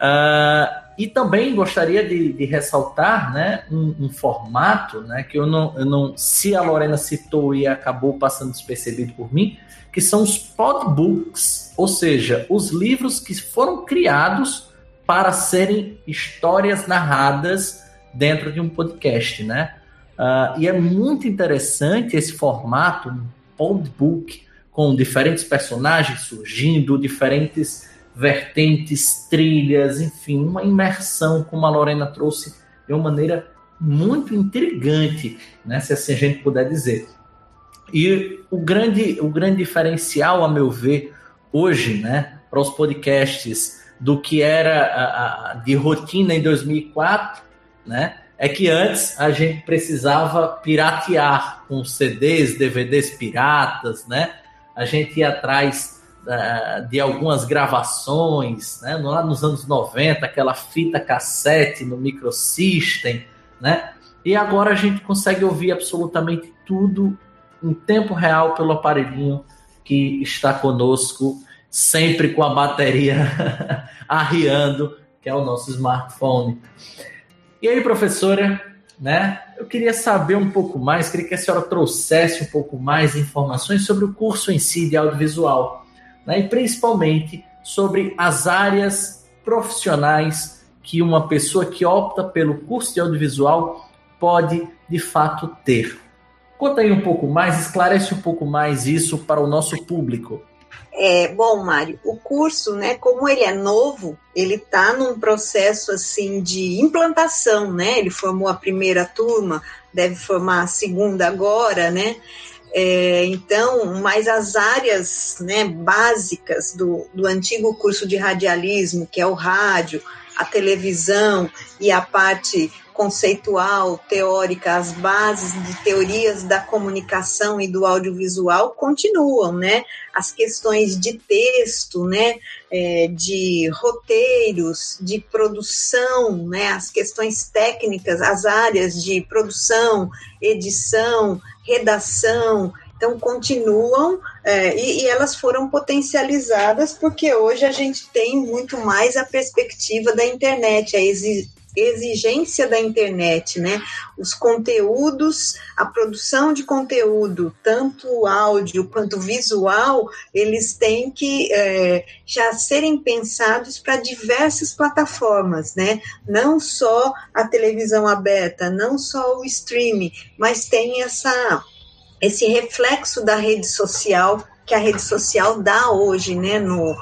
Uh, e também gostaria de, de ressaltar né, um, um, formato né, que eu não, eu não. Se a Lorena citou e acabou passando despercebido por mim, que são os podbooks, ou seja, os livros que foram criados para serem histórias narradas dentro de um podcast, né? Uh, e é muito interessante esse formato, um podbook, com diferentes personagens surgindo, diferentes vertentes, trilhas, enfim, uma imersão, como a Lorena trouxe de uma maneira muito intrigante, né, se assim a gente puder dizer. E o grande, o grande diferencial, a meu ver, hoje, né, para os podcasts do que era a, a, de rotina em 2004, né, é que antes a gente precisava piratear com CDs, DVDs piratas, né? A gente ia atrás de algumas gravações, né? Lá nos anos 90, aquela fita cassete no microsystem, né? E agora a gente consegue ouvir absolutamente tudo em tempo real pelo aparelhinho que está conosco, sempre com a bateria arriando, que é o nosso smartphone. E aí, professora, né? Eu queria saber um pouco mais, queria que a senhora trouxesse um pouco mais informações sobre o curso em si de audiovisual, né? E principalmente sobre as áreas profissionais que uma pessoa que opta pelo curso de audiovisual pode de fato ter. Conta aí um pouco mais, esclarece um pouco mais isso para o nosso público. É, bom, Mário, o curso, né, como ele é novo, ele está num processo assim de implantação, né? Ele formou a primeira turma, deve formar a segunda agora, né? É, então, mas as áreas né, básicas do, do antigo curso de radialismo, que é o rádio, a televisão e a parte conceitual, teórica, as bases de teorias da comunicação e do audiovisual continuam, né? As questões de texto, né? É, de roteiros, de produção, né? As questões técnicas, as áreas de produção, edição, redação, então, continuam é, e, e, elas foram potencializadas porque hoje a gente tem muito mais a perspectiva da internet, a, exi exigência da internet, né? Os conteúdos, a produção de conteúdo, tanto áudio quanto visual, eles têm que é, já serem pensados para diversas plataformas, né? Não só a televisão aberta, não só o streaming, mas tem essa esse reflexo da rede social que a rede social dá hoje, né, no,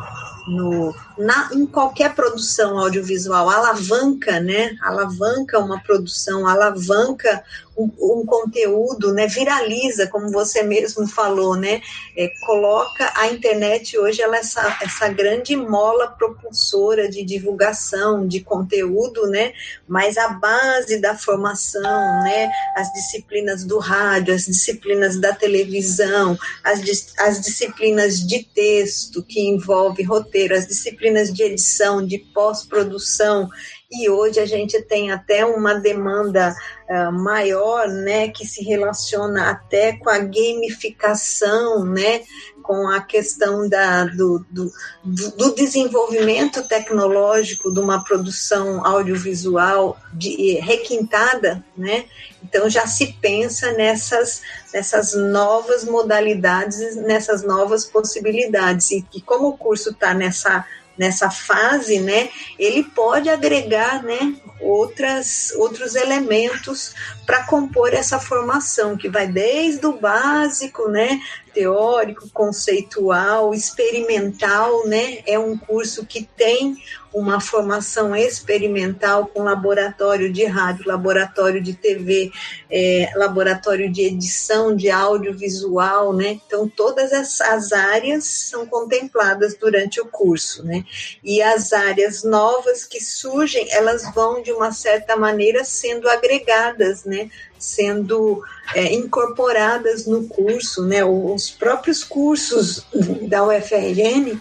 no, na, em qualquer produção audiovisual, alavanca, né? Alavanca uma produção, alavanca um, conteúdo, né? Viraliza, como você mesmo falou, né? É, coloca a internet hoje ela é essa, essa grande mola propulsora de divulgação de conteúdo, né? Mas a base da formação, né? As disciplinas do rádio, as disciplinas da televisão, as, as disciplinas de texto que envolve roteiro, as disciplinas de edição, de pós-produção e hoje a gente tem até uma demanda uh, maior, né, que se relaciona até com a gamificação, né, com a questão da, do, do, do desenvolvimento tecnológico de uma produção audiovisual de, requintada, né? Então já se pensa nessas, nessas novas modalidades, nessas novas possibilidades. E, e como o curso está nessa nessa fase, né, ele pode agregar, né, outras, outros elementos para compor essa formação, que vai desde o básico, né, teórico, conceitual, experimental, né? É um curso que tem uma formação experimental com laboratório de rádio, laboratório de TV, é, laboratório de edição de audiovisual, né? Então, todas essas áreas são contempladas durante o curso, né? E as áreas novas que surgem, elas vão, de uma certa maneira, sendo agregadas, né? sendo é, incorporadas no curso, né? Os próprios cursos da UFRN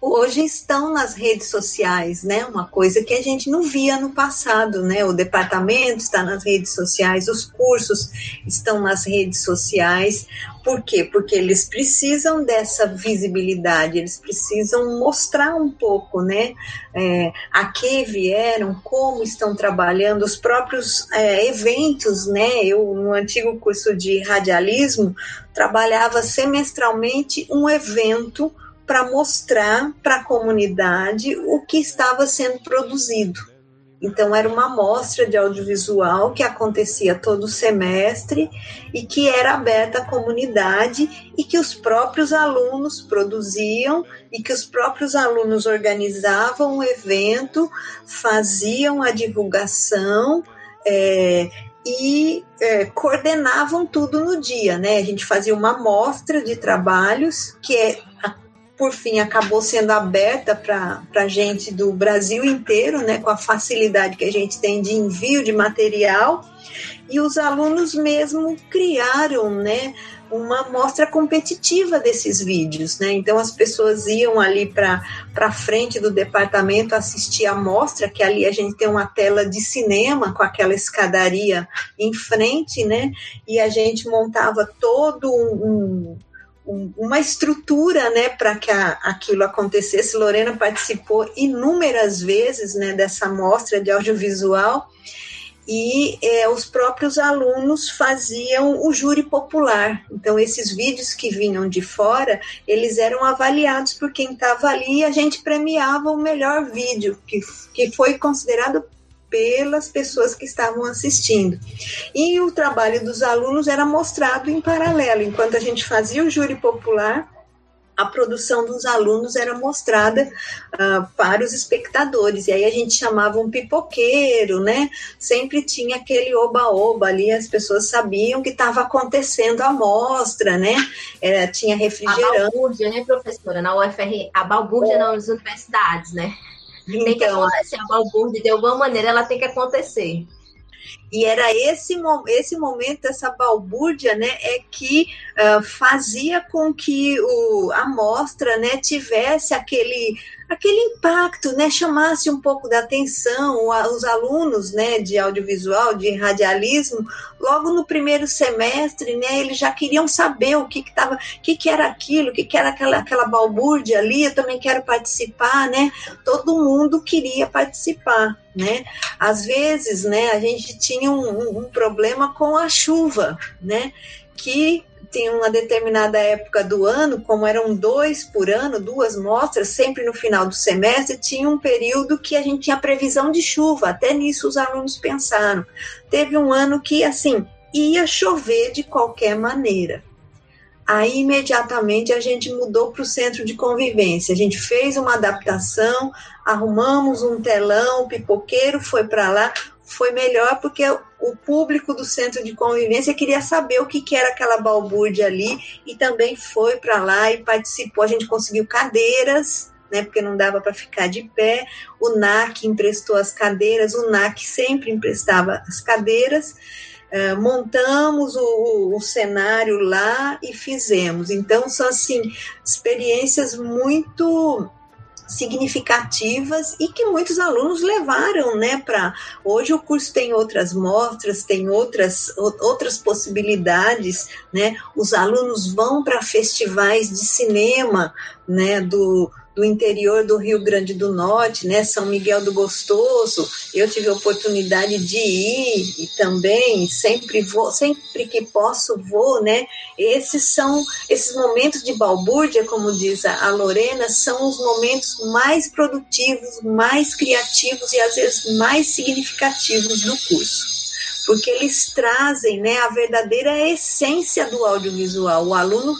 hoje estão nas redes sociais, né? Uma coisa que a gente não via no passado, né? O departamento está nas redes sociais, os cursos estão nas redes sociais. Por quê? Porque eles precisam dessa visibilidade, eles precisam mostrar um pouco, né? É, a que vieram, como estão trabalhando, os próprios é, eventos, né? Eu, no antigo curso de radialismo, trabalhava semestralmente um evento para mostrar para a comunidade o que estava sendo produzido. Então, era uma mostra de audiovisual que acontecia todo semestre e que era aberta à comunidade e que os próprios alunos produziam e que os próprios alunos organizavam o evento, faziam a divulgação. É, e é, coordenavam tudo no dia, né? A gente fazia uma amostra de trabalhos que é por fim acabou sendo aberta para gente do Brasil inteiro, né, com a facilidade que a gente tem de envio de material, e os alunos mesmo criaram, né, uma mostra competitiva desses vídeos, né? Então as pessoas iam ali para frente do departamento assistir a mostra, que ali a gente tem uma tela de cinema com aquela escadaria em frente, né? E a gente montava todo um, uma estrutura né, para que a, aquilo acontecesse. Lorena participou inúmeras vezes né, dessa mostra de audiovisual e é, os próprios alunos faziam o júri popular. Então, esses vídeos que vinham de fora, eles eram avaliados por quem estava ali e a gente premiava o melhor vídeo, que, que foi considerado pelas pessoas que estavam assistindo. E o trabalho dos alunos era mostrado em paralelo, enquanto a gente fazia o júri popular, a produção dos alunos era mostrada uh, para os espectadores. E aí a gente chamava um pipoqueiro, né? Sempre tinha aquele oba-oba ali, as pessoas sabiam que estava acontecendo a mostra, né? Era, tinha refrigerante. A balbúrdia, né, professora? Na UFR, a balbúrdia é. nas universidades, né? Tem que então, acontecer. A balbúrdia, de alguma maneira, ela tem que acontecer. E era esse, esse momento, essa balbúrdia, né, é que uh, fazia com que o, a mostra né, tivesse aquele aquele impacto, né, chamasse um pouco da atenção os alunos, né, de audiovisual, de radialismo, logo no primeiro semestre, né, eles já queriam saber o que que tava, que que era aquilo, o que que era aquela aquela balbúrdia ali, eu também quero participar, né? Todo mundo queria participar, né? Às vezes, né, a gente tinha um, um problema com a chuva, né? Que tem uma determinada época do ano, como eram dois por ano, duas mostras, sempre no final do semestre, tinha um período que a gente tinha previsão de chuva, até nisso os alunos pensaram. Teve um ano que, assim, ia chover de qualquer maneira. Aí, imediatamente, a gente mudou para o centro de convivência. A gente fez uma adaptação, arrumamos um telão, o pipoqueiro foi para lá, foi melhor porque o público do centro de convivência queria saber o que, que era aquela balbúrdia ali e também foi para lá e participou. A gente conseguiu cadeiras, né, porque não dava para ficar de pé. O NAC emprestou as cadeiras, o NAC sempre emprestava as cadeiras. Uh, montamos o, o, cenário lá e fizemos. Então, são assim, experiências muito significativas e que muitos alunos levaram, né, para hoje o curso tem outras mostras, tem outras outras possibilidades, né? Os alunos vão para festivais de cinema, né, do do interior do Rio Grande do Norte, né, São Miguel do Gostoso. Eu tive a oportunidade de ir e também sempre vou, sempre que posso vou, né? Esses são esses momentos de balbúrdia, como diz a, Lorena, são os momentos mais produtivos, mais criativos e às vezes mais significativos do curso porque eles trazem né, a verdadeira essência do audiovisual. O aluno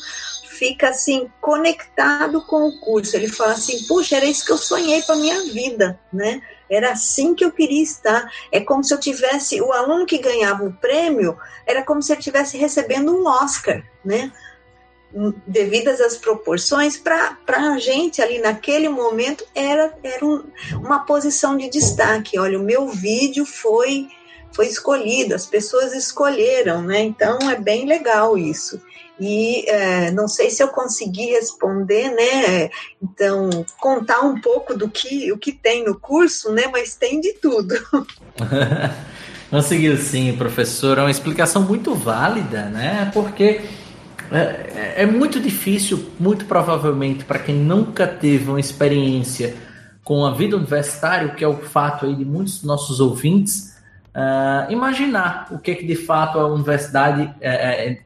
fica assim conectado com o curso. Ele fala assim: "Puxa, era isso que eu sonhei para minha vida", né? Era assim que eu queria estar. É como se eu tivesse o aluno que ganhava o prêmio, era como se ele estivesse recebendo um Oscar, né? devidas às proporções, para a gente ali naquele momento era, era um, uma posição de destaque. Olha, o meu vídeo foi foi escolhido, as pessoas escolheram, né? Então é bem legal isso. E é, não sei se eu consegui responder, né? Então, contar um pouco do que o que tem no curso, né? Mas tem de tudo. Conseguiu sim, professor. É uma explicação muito válida, né? Porque é, é, é muito difícil, muito provavelmente, para quem nunca teve uma experiência com a vida universitária, o que é o fato aí de muitos dos nossos ouvintes, uh, imaginar o que, que de fato a universidade é,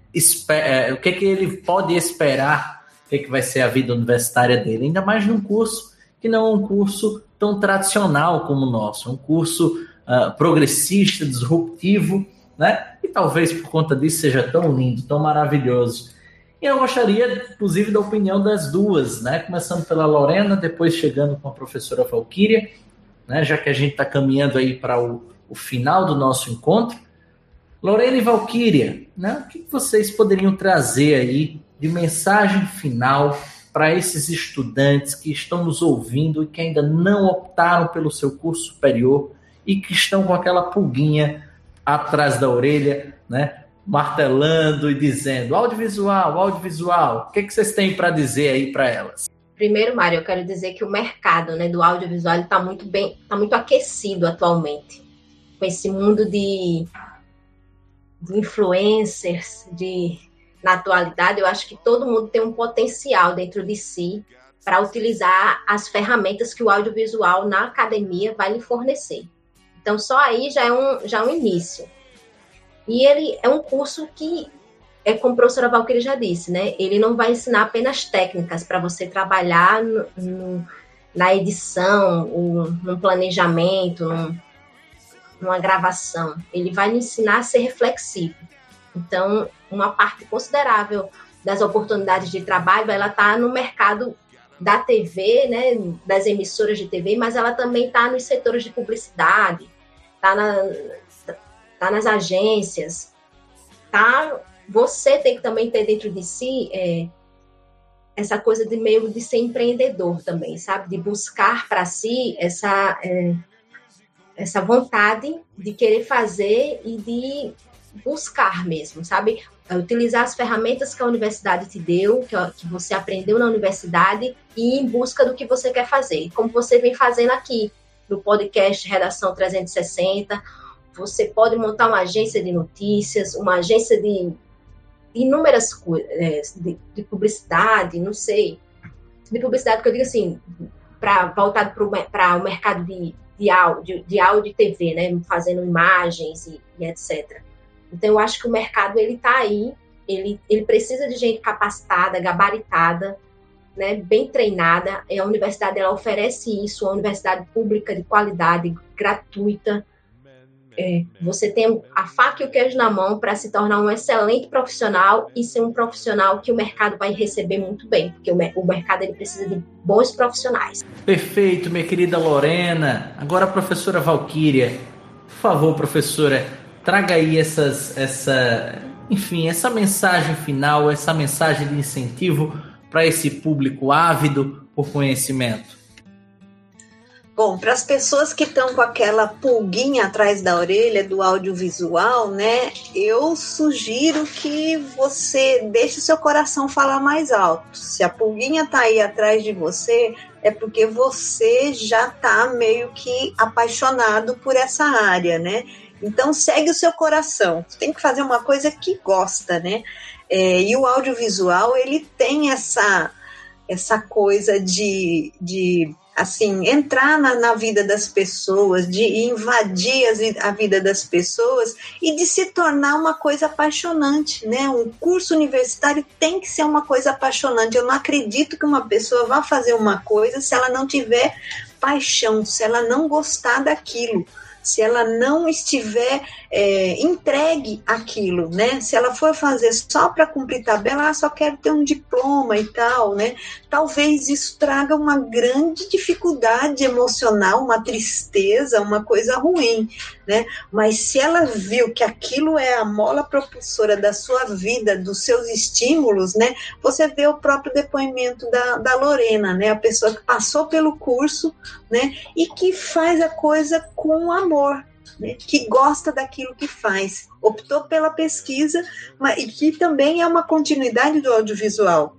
é, o que, que ele pode esperar, o que, que vai ser a vida universitária dele, ainda mais num curso que não é um curso tão tradicional como o nosso, um curso uh, progressista, disruptivo, né? E talvez por conta disso seja tão lindo, tão maravilhoso. E eu gostaria, inclusive, da opinião das duas, né? Começando pela Lorena, depois chegando com a professora Valquíria, né? Já que a gente está caminhando aí para o, o, final do nosso encontro. Lorena e Valquíria, né? O que vocês poderiam trazer aí de mensagem final para esses estudantes que estão nos ouvindo e que ainda não optaram pelo seu curso superior e que estão com aquela pulguinha atrás da orelha, né? Martelando e dizendo audiovisual, audiovisual. O que, que vocês têm para dizer aí para elas? Primeiro, Mário, eu quero dizer que o mercado né, do audiovisual está muito bem, está muito aquecido atualmente. Com esse mundo de, de influencers, de na atualidade, eu acho que todo mundo tem um potencial dentro de si para utilizar as ferramentas que o audiovisual na academia vai lhe fornecer. Então, só aí já é um, já é um início. E ele é um curso que, é como a professora Valkyrie já disse, né? Ele não vai ensinar apenas técnicas para você trabalhar no, no, na edição, ou no planejamento, num, numa gravação. Ele vai lhe ensinar a ser reflexivo. Então, uma parte considerável das oportunidades de trabalho, ela está no mercado da TV, né, das emissoras de TV, mas ela também está nos setores de publicidade, está na, tá nas agências, tá? Você tem que também ter dentro de si é, essa coisa de meio de ser empreendedor também, sabe? De buscar para si essa é, essa vontade de querer fazer e de buscar mesmo, sabe? É utilizar as ferramentas que a universidade te deu, que, você aprendeu na universidade e ir em busca do que você quer fazer, como você vem fazendo aqui no podcast Redação 360. Você pode montar uma agência de notícias, uma agência de inúmeras coisas, é, de, de, publicidade, não sei. De publicidade que eu digo assim, para voltado para o mercado de, de áudio, de áudio e TV, né? Fazendo imagens e, e etc. Então, eu acho que o mercado ele está aí, ele, ele precisa de gente capacitada, gabaritada, né, bem treinada. E a universidade ela oferece isso, uma universidade pública de qualidade, gratuita. É, você tem a faca e o queijo na mão para se tornar um excelente profissional e ser um profissional que o mercado vai receber muito bem, porque o, o mercado ele precisa de bons profissionais. Perfeito, minha querida Lorena. Agora a professora Valquíria. Por favor, professora, traga aí essas, essa, enfim, essa mensagem final, essa mensagem de incentivo para esse público ávido por conhecimento. Bom, para as pessoas que estão com aquela pulguinha atrás da orelha do audiovisual, né? Eu sugiro que você deixe seu coração falar mais alto. Se a pulguinha tá aí atrás de você, é porque você já tá meio que apaixonado por essa área, né? Então segue o seu coração. Tem que fazer uma coisa que gosta, né? É, e o audiovisual ele tem essa essa coisa de, de assim entrar na, na vida das pessoas, de invadir a, a vida das pessoas e de se tornar uma coisa apaixonante, né? Um curso universitário tem que ser uma coisa apaixonante. Eu não acredito que uma pessoa vá fazer uma coisa se ela não tiver paixão, se ela não gostar daquilo se ela não estiver é, entregue aquilo, né? Se ela for fazer só para cumprir tabela, ah, só quero ter um diploma e tal, né? Talvez isso traga uma grande dificuldade emocional, uma tristeza, uma coisa ruim, né? Mas se ela viu que aquilo é a mola propulsora da sua vida, dos seus estímulos, né? Você vê o próprio depoimento da, da Lorena, né? A pessoa que passou pelo curso, né? E que faz a coisa com amor, né, que gosta daquilo que faz, optou pela pesquisa, mas, e que também é uma continuidade do audiovisual.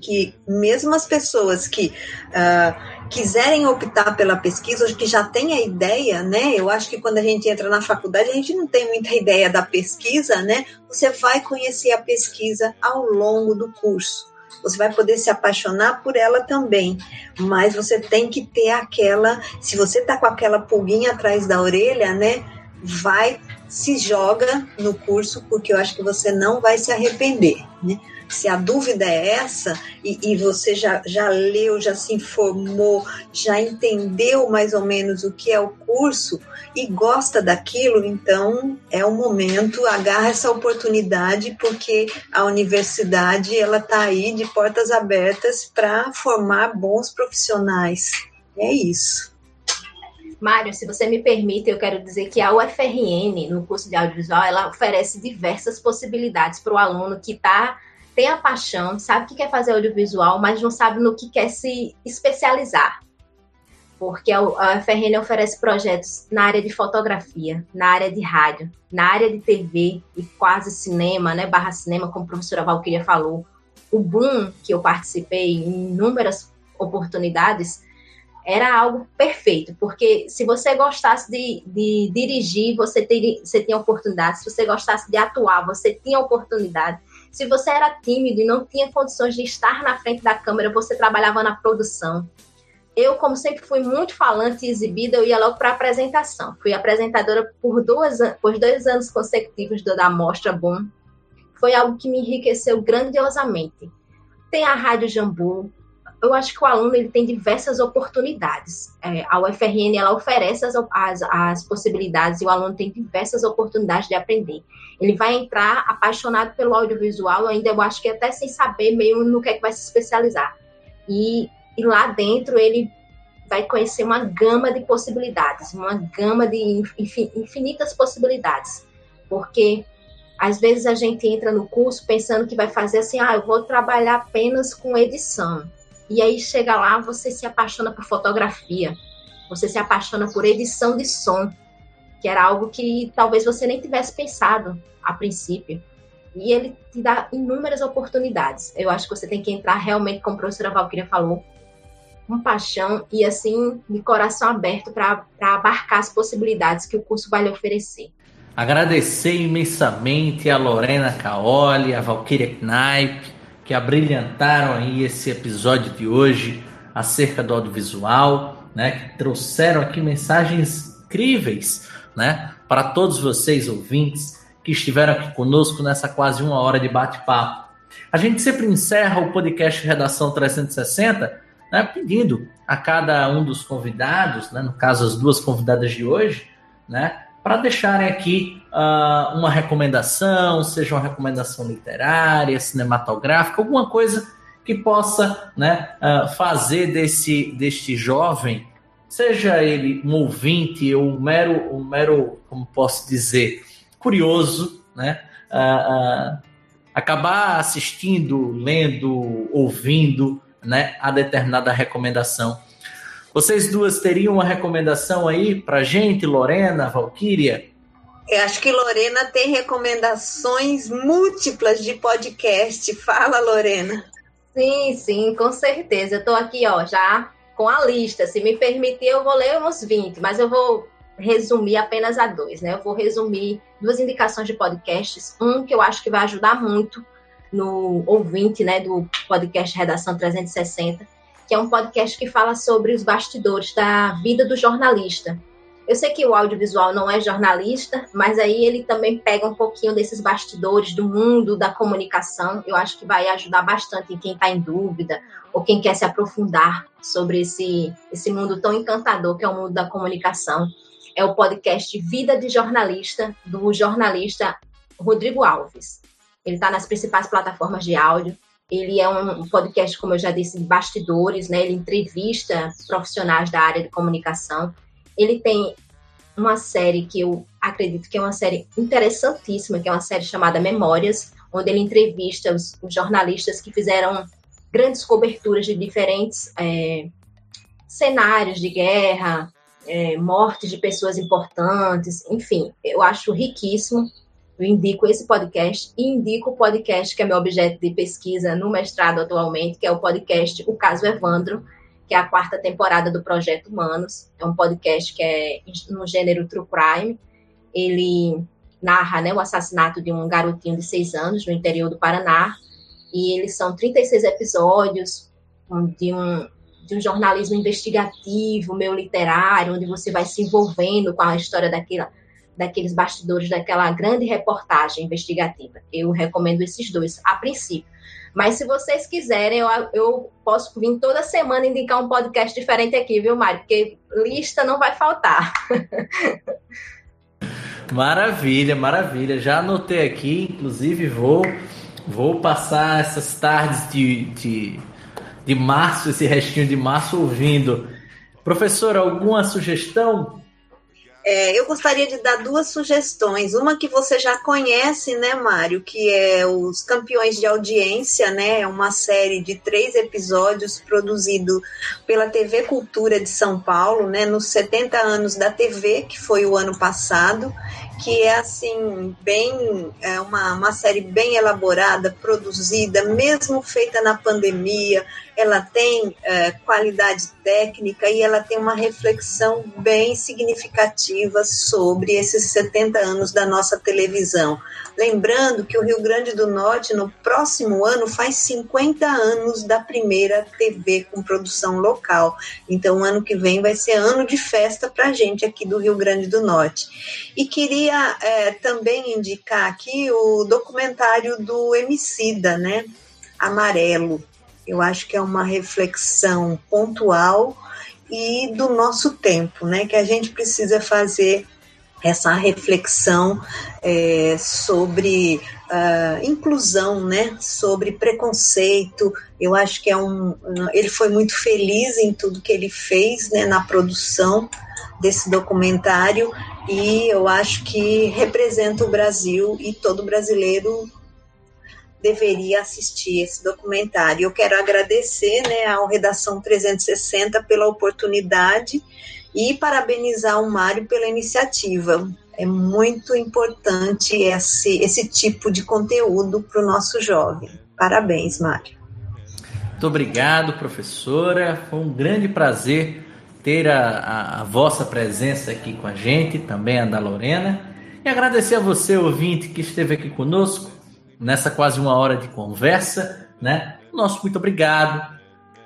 Que mesmo as pessoas que uh, quiserem optar pela pesquisa, que já têm a ideia, né? Eu acho que quando a gente entra na faculdade, a gente não tem muita ideia da pesquisa, né? Você vai conhecer a pesquisa ao longo do curso você vai poder se apaixonar por ela também. Mas você tem que ter aquela, se você tá com aquela pulguinha atrás da orelha, né? Vai se joga no curso, porque eu acho que você não vai se arrepender. Né? Se a dúvida é essa, e, e, você já, já leu, já se informou, já entendeu mais ou menos o que é o curso e gosta daquilo, então é o momento, agarra essa oportunidade, porque a universidade ela está aí de portas abertas para formar bons profissionais. É isso. Mário, se você me permite, eu quero dizer que a UFRN, no curso de audiovisual, ela oferece diversas possibilidades para o aluno que tá, tem a paixão, sabe que quer fazer audiovisual, mas não sabe no que quer se especializar. Porque a UFRN oferece projetos na área de fotografia, na área de rádio, na área de TV e quase cinema, né, barra cinema, como a professora Valquíria falou. O Boom, que eu participei em inúmeras oportunidades, era algo perfeito, porque se você gostasse de, de dirigir, você, teria, você tinha oportunidade, se você gostasse de atuar, você tinha oportunidade. Se você era tímido e não tinha condições de estar na frente da câmera, você trabalhava na produção. Eu, como sempre fui muito falante e exibida, eu ia logo para apresentação. Fui apresentadora por, duas, por dois anos consecutivos da Mostra Boom. Foi algo que me enriqueceu grandiosamente. Tem a Rádio Jambu, eu acho que o aluno ele tem diversas oportunidades. É, a UFRN ela oferece as, as, as, possibilidades e o aluno tem diversas oportunidades de aprender. Ele vai entrar apaixonado pelo audiovisual, ainda eu acho que até sem saber meio no que é que vai se especializar. E, e lá dentro ele vai conhecer uma gama de possibilidades, uma gama de infinitas possibilidades. Porque às vezes a gente entra no curso pensando que vai fazer assim, ah, eu vou trabalhar apenas com edição e aí chega lá, você se apaixona por fotografia, você se apaixona por edição de som, que era algo que talvez você nem tivesse pensado a princípio. E ele te dá inúmeras oportunidades. Eu acho que você tem que entrar realmente, como a professora Valkyria falou, com paixão e assim, de coração aberto para abarcar as possibilidades que o curso vai lhe oferecer. Agradecer imensamente a Lorena Caoli, a Valkyria Knaip, que abrilhantaram aí esse episódio de hoje acerca do audiovisual, né, que trouxeram aqui mensagens incríveis, né, para todos vocês ouvintes que estiveram aqui conosco nessa quase uma hora de bate-papo. A gente sempre encerra o podcast Redação 360, né, pedindo a cada um dos convidados, né, no caso as duas convidadas de hoje, né, para deixarem aqui uh, uma recomendação, seja uma recomendação literária, cinematográfica, alguma coisa que possa né, uh, fazer desse, deste jovem, seja ele um ouvinte ou um mero, um mero como posso dizer, curioso, né, uh, acabar assistindo, lendo, ouvindo né, a determinada recomendação vocês duas teriam uma recomendação aí para gente, Lorena, Valquíria? Eu acho que Lorena tem recomendações múltiplas de podcast. Fala, Lorena. Sim, sim, com certeza. Eu estou aqui, ó, já com a lista. Se me permitir, eu vou ler uns 20, mas eu vou resumir apenas a dois, né? Eu vou resumir duas indicações de podcasts. Um que eu acho que vai ajudar muito no ouvinte, né, do podcast Redação 360, que é um podcast que fala sobre os bastidores da vida do jornalista. Eu sei que o audiovisual não é jornalista, mas aí ele também pega um pouquinho desses bastidores do mundo da comunicação. Eu acho que vai ajudar bastante em quem está em dúvida ou quem quer se aprofundar sobre esse, esse mundo tão encantador que é o mundo da comunicação. É o podcast Vida de Jornalista, do jornalista Rodrigo Alves. Ele está nas principais plataformas de áudio. Ele é um podcast, como eu já disse, de bastidores, né? Ele entrevista profissionais da área de comunicação. Ele tem uma série que eu acredito que é uma série interessantíssima, que é uma série chamada Memórias, onde ele entrevista os, os jornalistas que fizeram grandes coberturas de diferentes é, cenários de guerra, é, mortes de pessoas importantes, enfim, eu acho riquíssimo. Eu indico esse podcast e indico o podcast que é meu objeto de pesquisa no mestrado atualmente, que é o podcast O Caso Evandro, que é a quarta temporada do Projeto Humanos. É um podcast que é no gênero True Crime. Ele narra né, o assassinato de um garotinho de seis anos no interior do Paraná. E eles são 36 episódios de um, de um jornalismo investigativo, meio literário, onde você vai se envolvendo com a história daquela daqueles bastidores daquela grande reportagem investigativa. Eu recomendo esses dois, a princípio. Mas se vocês quiserem, eu, eu posso vir toda semana indicar um podcast diferente aqui, viu, Mário? Porque lista não vai faltar. Maravilha, maravilha. Já anotei aqui, inclusive vou vou passar essas tardes de, de, de março, esse restinho de março ouvindo. Professor, alguma sugestão é, eu gostaria de dar duas sugestões. Uma que você já conhece, né, Mário? Que é os Campeões de Audiência, né? É uma série de três episódios produzido pela TV Cultura de São Paulo, né? Nos 70 anos da TV, que foi o ano passado que é assim bem é uma, uma série bem elaborada, produzida, mesmo feita na pandemia, ela tem é, qualidade técnica e ela tem uma reflexão bem significativa sobre esses 70 anos da nossa televisão. Lembrando que o Rio Grande do Norte, no próximo ano, faz 50 anos da primeira TV com produção local. Então, ano que vem vai ser ano de festa para a gente aqui do Rio Grande do Norte. E queria é, também indicar aqui o documentário do Emicida, né? Amarelo. Eu acho que é uma reflexão pontual e do nosso tempo, né? Que a gente precisa fazer essa reflexão é, sobre uh, inclusão, né? Sobre preconceito. Eu acho que é um. Ele foi muito feliz em tudo que ele fez, né? Na produção desse documentário e eu acho que representa o Brasil e todo brasileiro deveria assistir esse documentário. Eu quero agradecer né, ao Redação 360 pela oportunidade e parabenizar o Mário pela iniciativa. É muito importante esse, esse tipo de conteúdo para o nosso jovem. Parabéns, Mário. Muito obrigado, professora. Foi um grande prazer ter a, a, a, vossa presença aqui com a gente, também a da Lorena. E agradecer a você, ouvinte, que esteve aqui conosco nessa quase uma hora de conversa, né? Nosso muito obrigado.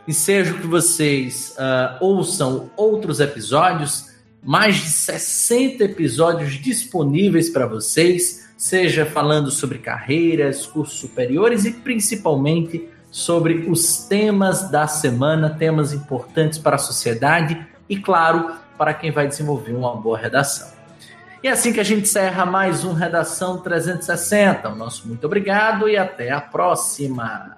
Ensejo que vocês uh, ouçam outros episódios, mais de 60 episódios disponíveis para vocês, seja falando sobre carreiras, cursos superiores e principalmente sobre os temas da semana, temas importantes para a sociedade e, claro, para quem vai desenvolver uma boa redação. E é assim que a gente encerra mais um Redação 360. O nosso muito obrigado e até a próxima.